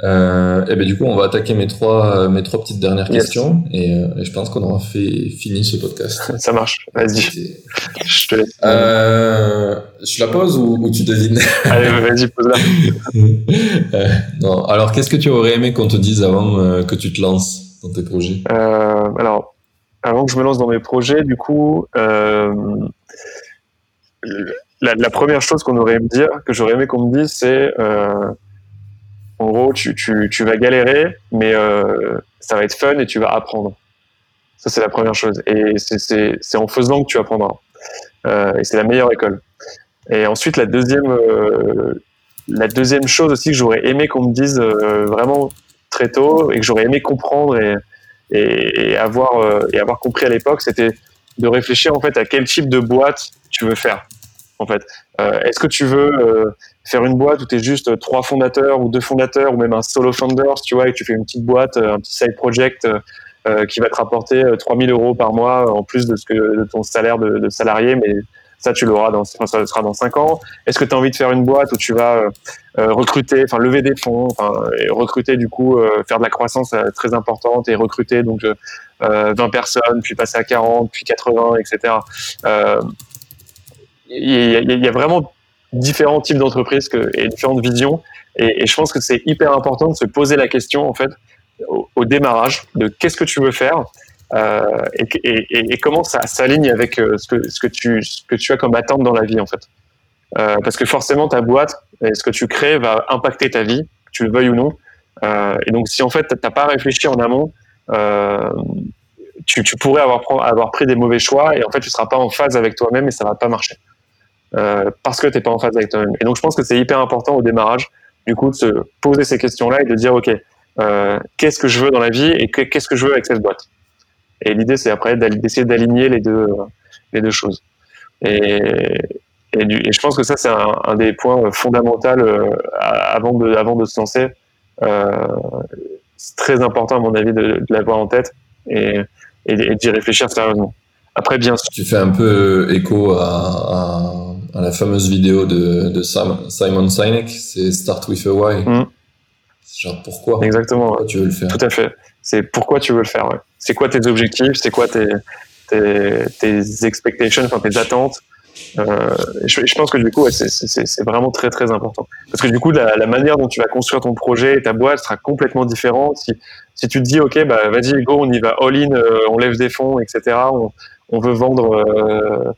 Euh, et ben du coup, on va attaquer mes trois mes trois petites dernières yes. questions et, euh, et, je pense qu'on aura fait fini ce podcast.
Ça marche. Vas-y. Je te laisse.
Euh, je la pose ou, ou tu devines?
Allez, vas-y, pose-la.
Euh, non. Alors, qu'est-ce que tu aurais aimé qu'on te dise avant euh, que tu te lances dans tes projets?
Alors, avant que je me lance dans mes projets, du coup. La, la, première chose qu'on aurait aimé dire, que j'aurais aimé qu'on me dise, c'est en gros, tu, vas galérer, mais euh, ça va être fun et tu vas apprendre. Ça, c'est la première chose. Et c'est en faisant que tu apprendras. Euh, et c'est la meilleure école. Et ensuite, la deuxième, euh, la deuxième chose aussi que j'aurais aimé qu'on me dise vraiment très tôt et que j'aurais aimé comprendre et, et, avoir, et avoir compris à l'époque, c'était de réfléchir en fait à quel type de boîte tu veux faire. En fait, est-ce que tu veux faire une boîte où tu es juste trois fondateurs ou deux fondateurs ou même un solo founder, tu vois, et tu fais une petite boîte, un petit side project qui va te rapporter 3000 euros par mois en plus de, ce que, de ton salaire de, salarié, mais ça, tu l'auras dans, ça sera dans 5 ans. Est-ce que tu as envie de faire une boîte où tu vas euh, euh, recruter, enfin lever des fonds, et recruter du coup, euh, faire de la croissance très importante et recruter donc 20 personnes, puis passer à 40, puis 80, etc. Il y, a vraiment différents types d'entreprises et différentes visions. Et, je pense que c'est hyper important de se poser la question en fait au démarrage de qu'est-ce que tu veux faire euh, et, comment ça s'aligne avec euh, ce que, ce, que tu, ce que tu as comme attente dans la vie en fait. Euh, parce que forcément ta boîte et ce que tu crées va impacter ta vie, que tu le veuilles ou non. et donc si en fait t'as pas réfléchi en amont, tu, tu, pourrais avoir, avoir pris des mauvais choix et en fait tu seras pas en phase avec toi-même et ça va pas marcher. Parce que tu n'es pas en phase avec toi-même. Et donc je pense que c'est hyper important au démarrage, du coup, de se poser ces questions-là et de dire, OK, qu'est-ce que je veux dans la vie et qu'est-ce que je veux avec cette boîte? Et l'idée, c'est après d'essayer d'aligner les deux, les deux choses. Et, et, je pense que ça, c'est un, des points fondamentaux euh, avant, de, avant de se lancer. Euh, c'est très important, à mon avis, de, l'avoir en tête et, et d'y réfléchir sérieusement. Après, bien sûr.
Tu fais un peu écho à, la fameuse vidéo de, de Simon Sinek, c'est Start with a Why. Mm. Genre pourquoi?
Exactement.
tu veux le faire?
Tout à fait. C'est pourquoi tu veux le faire. Ouais c'est quoi tes objectifs, c'est quoi tes, tes, tes, expectations, enfin tes attentes? Euh, je, je, pense que du coup, c'est vraiment très très important. Parce que du coup, la, la, manière dont tu vas construire ton projet et ta boîte sera complètement différente. Si, si tu te dis, OK, bah, vas-y, go, on y va all-in, euh, on lève des fonds, etc. On, on veut vendre euh,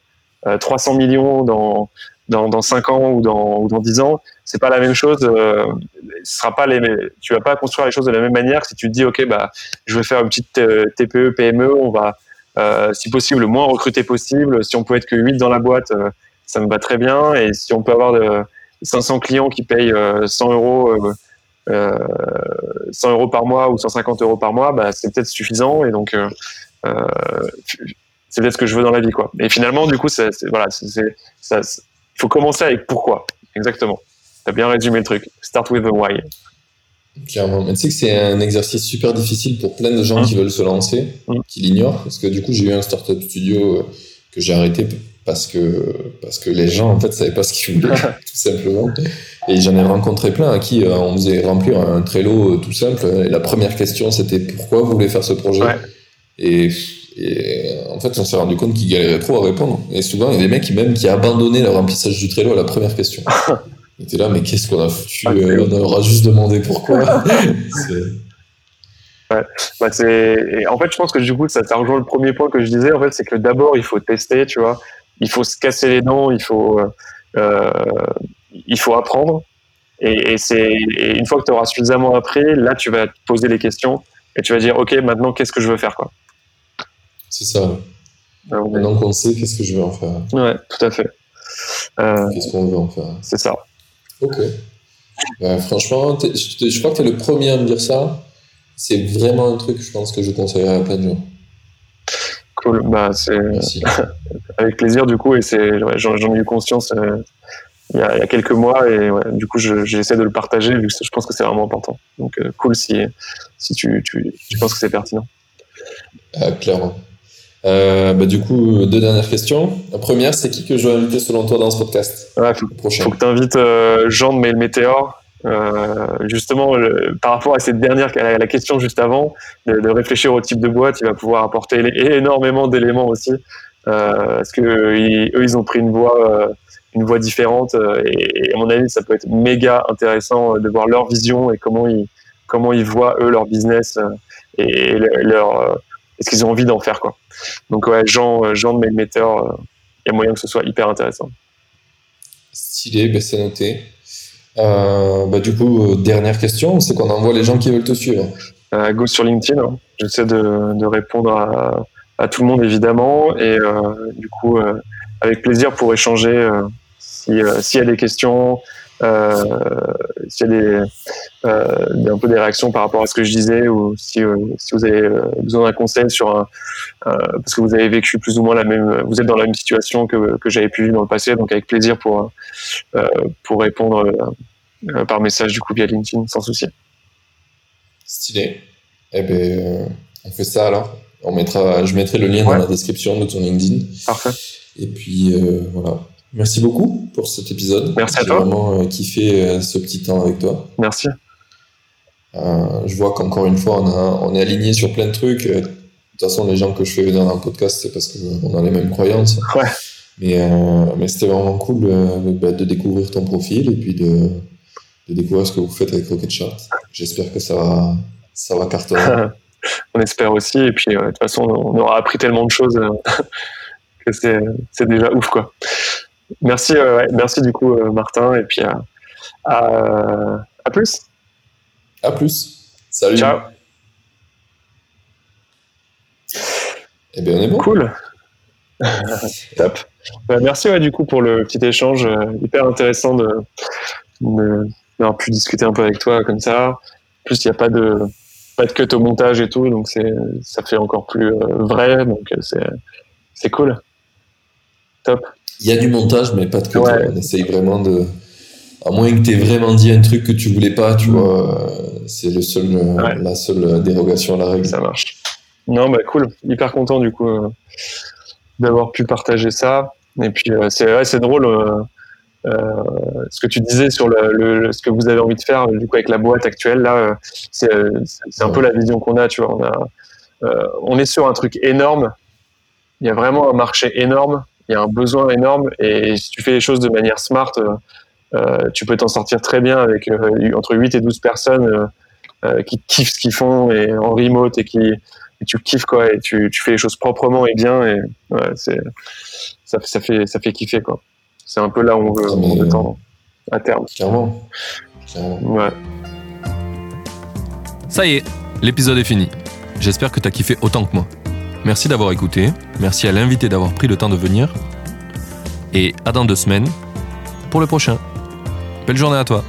300 euh, millions dans, dans, dans 5 ans ou dans, ou dans 10 ans, c'est pas la même chose. Euh, ce sera pas les, tu vas pas construire les choses de la même manière si tu te dis, OK, bah, je vais faire une petite euh, TPE, PME, on va, euh, si possible, le moins recruter possible. Si on peut être que 8 dans la boîte, euh, ça me va très bien. Et si on peut avoir de, 500 clients qui payent 100 euros, 100 euros par mois ou 150 euros par mois, bah, c'est peut-être suffisant. Et donc, c'est peut-être ce que je veux dans la vie, quoi. Et finalement, du coup, c'est, voilà, il faut commencer avec pourquoi. Exactement. Tu as bien résumé le truc. Start with the why.
Clairement. Mais tu sais que c'est un exercice super difficile pour plein de gens qui mmh. veulent se lancer, mmh. qui l'ignorent. Parce que du coup, j'ai eu un startup studio euh, que j'ai arrêté parce que, parce que les gens, en fait, savaient pas ce qu'ils voulaient, tout simplement. Et j'en ai rencontré plein à qui euh, on faisait remplir un Trello euh, tout simple. Et la première question, c'était pourquoi vous voulez faire ce projet? Et et euh, en fait, on s'est rendu compte qu'ils galéraient trop à répondre. Et souvent, il y a des mecs qui même qui abandonnaient le remplissage du Trello à la première question. Ils étaient là, mais qu'est-ce qu'on a foutu ah, euh, On aura juste demandé pourquoi.
ouais. bah, c'est... En fait, je pense que du coup, ça, ça rejoint le premier point que je disais. En fait, c'est que d'abord, il faut tester, tu vois. Il faut se casser les dents, il faut, euh, il faut apprendre. Et, et c'est une fois que tu auras suffisamment appris, là, tu vas te poser les questions et tu vas dire, OK, maintenant, qu'est-ce que je veux faire quoi
c'est ça. Ah, Maintenant qu'on sait, qu'est-ce que je vais en faire
Ouais, tout à fait.
Euh, qu'est-ce qu'on veut en faire
C'est ça.
Ok. Bah, franchement, je, crois que tu es le premier à me dire ça. C'est vraiment un truc, je pense, que je conseillerais à plein de gens.
Cool. Bah, c'est avec plaisir, du coup, et c'est, j'en, ai eu conscience euh, il, y a, quelques mois, et du coup, j'essaie de le partager, vu que je pense que c'est vraiment important. Donc, euh, cool si, si tu, tu, tu penses que c'est pertinent.
clairement. Euh, bah, du coup, deux dernières questions. La première, c'est qui que je dois inviter selon toi dans ce podcast
Il faut, que tu invites euh, Jean de Mail Météor. Euh, justement, par rapport à cette dernière, à la, question juste avant, de, réfléchir au type de boîte, il va pouvoir apporter énormément d'éléments aussi. parce que eux, ils ont pris une voie, une voie différente. Et, à mon avis, ça peut être méga intéressant de voir leur vision et comment ils, comment ils voient eux leur business et leur est-ce qu'ils ont envie d'en faire quoi. Donc ouais, Jean, euh, Jean de Mailmeter, il euh, y a moyen que ce soit hyper intéressant.
Stylé, ben c'est noté. Euh, bah, du coup, dernière question, c'est qu'on envoie les gens qui veulent te suivre.
go sur LinkedIn. Hein. J'essaie de, de, répondre à, à, tout le monde évidemment et du coup avec plaisir pour échanger si si s'il y a des questions, s'il y a des, un peu des réactions par rapport à ce que je disais ou si, si vous avez besoin d'un conseil sur un, parce que vous avez vécu plus ou moins la même, vous êtes dans la même situation que, que j'avais pu vivre dans le passé, donc avec plaisir pour pour répondre par message du coup via LinkedIn sans souci.
Stylé. Eh ben, on fait ça alors. On mettra, je mettrai le lien dans la description de ton LinkedIn.
Parfait.
Et puis voilà. Merci beaucoup pour cet épisode.
Merci à toi.
J'ai vraiment kiffé ce petit temps avec toi.
Merci.
je vois qu'encore une fois, on, a, on est aligné sur plein de trucs. De toute façon, les gens que je fais venir dans le podcast, c'est parce qu'on a les mêmes croyances.
Ouais.
Mais, mais c'était vraiment cool de, de, découvrir ton profil et puis de, de découvrir ce que vous faites avec Rocket Chart. J'espère que ça va, ça va cartonner.
on espère aussi. Et puis, de toute façon, on aura appris tellement de choses que c'est déjà ouf, quoi. Merci, merci du coup, Martin. Et puis, à, à, plus.
À plus. Salut.
Ciao.
Eh bien, on est bon.
Cool. Top. Bah, merci du coup pour le petit échange hyper intéressant de, d'avoir pu discuter un peu avec toi comme ça. En plus, il n'y a pas de pas de cut au montage et tout, donc c'est ça fait encore plus vrai, donc c'est c'est cool. Top.
Il y a du montage, mais pas de cut. On essaye vraiment de à moins que tu aies vraiment dit un truc que tu voulais pas, tu vois, c'est le seul, la seule dérogation à la règle.
Ça marche. Non, bah cool, hyper content du coup d'avoir pu partager ça. Et puis c'est c'est drôle euh, ce que tu disais sur le, ce que vous avez envie de faire du coup avec la boîte actuelle là, euh, c'est un peu la vision qu'on a. Tu vois, on a, euh, on est sur un truc énorme. Il y a vraiment un marché énorme. Il y a un besoin énorme. Et si tu fais les choses de manière smart, tu peux t'en sortir très bien avec entre 8 et 12 personnes qui kiffent ce qu'ils font et en remote et qui tu kiffes quoi et tu, tu, fais les choses proprement et bien et ouais, c'est ça, ça fait ça fait kiffer quoi. C'est un peu là où on veut, on veut tendre à terme.
Clairement.
Ouais.
Ça y est, l'épisode est fini. J'espère que tu as kiffé autant que moi. Merci d'avoir écouté, merci à l'invité d'avoir pris le temps de venir. Et à dans deux semaines pour le prochain. Belle journée à toi.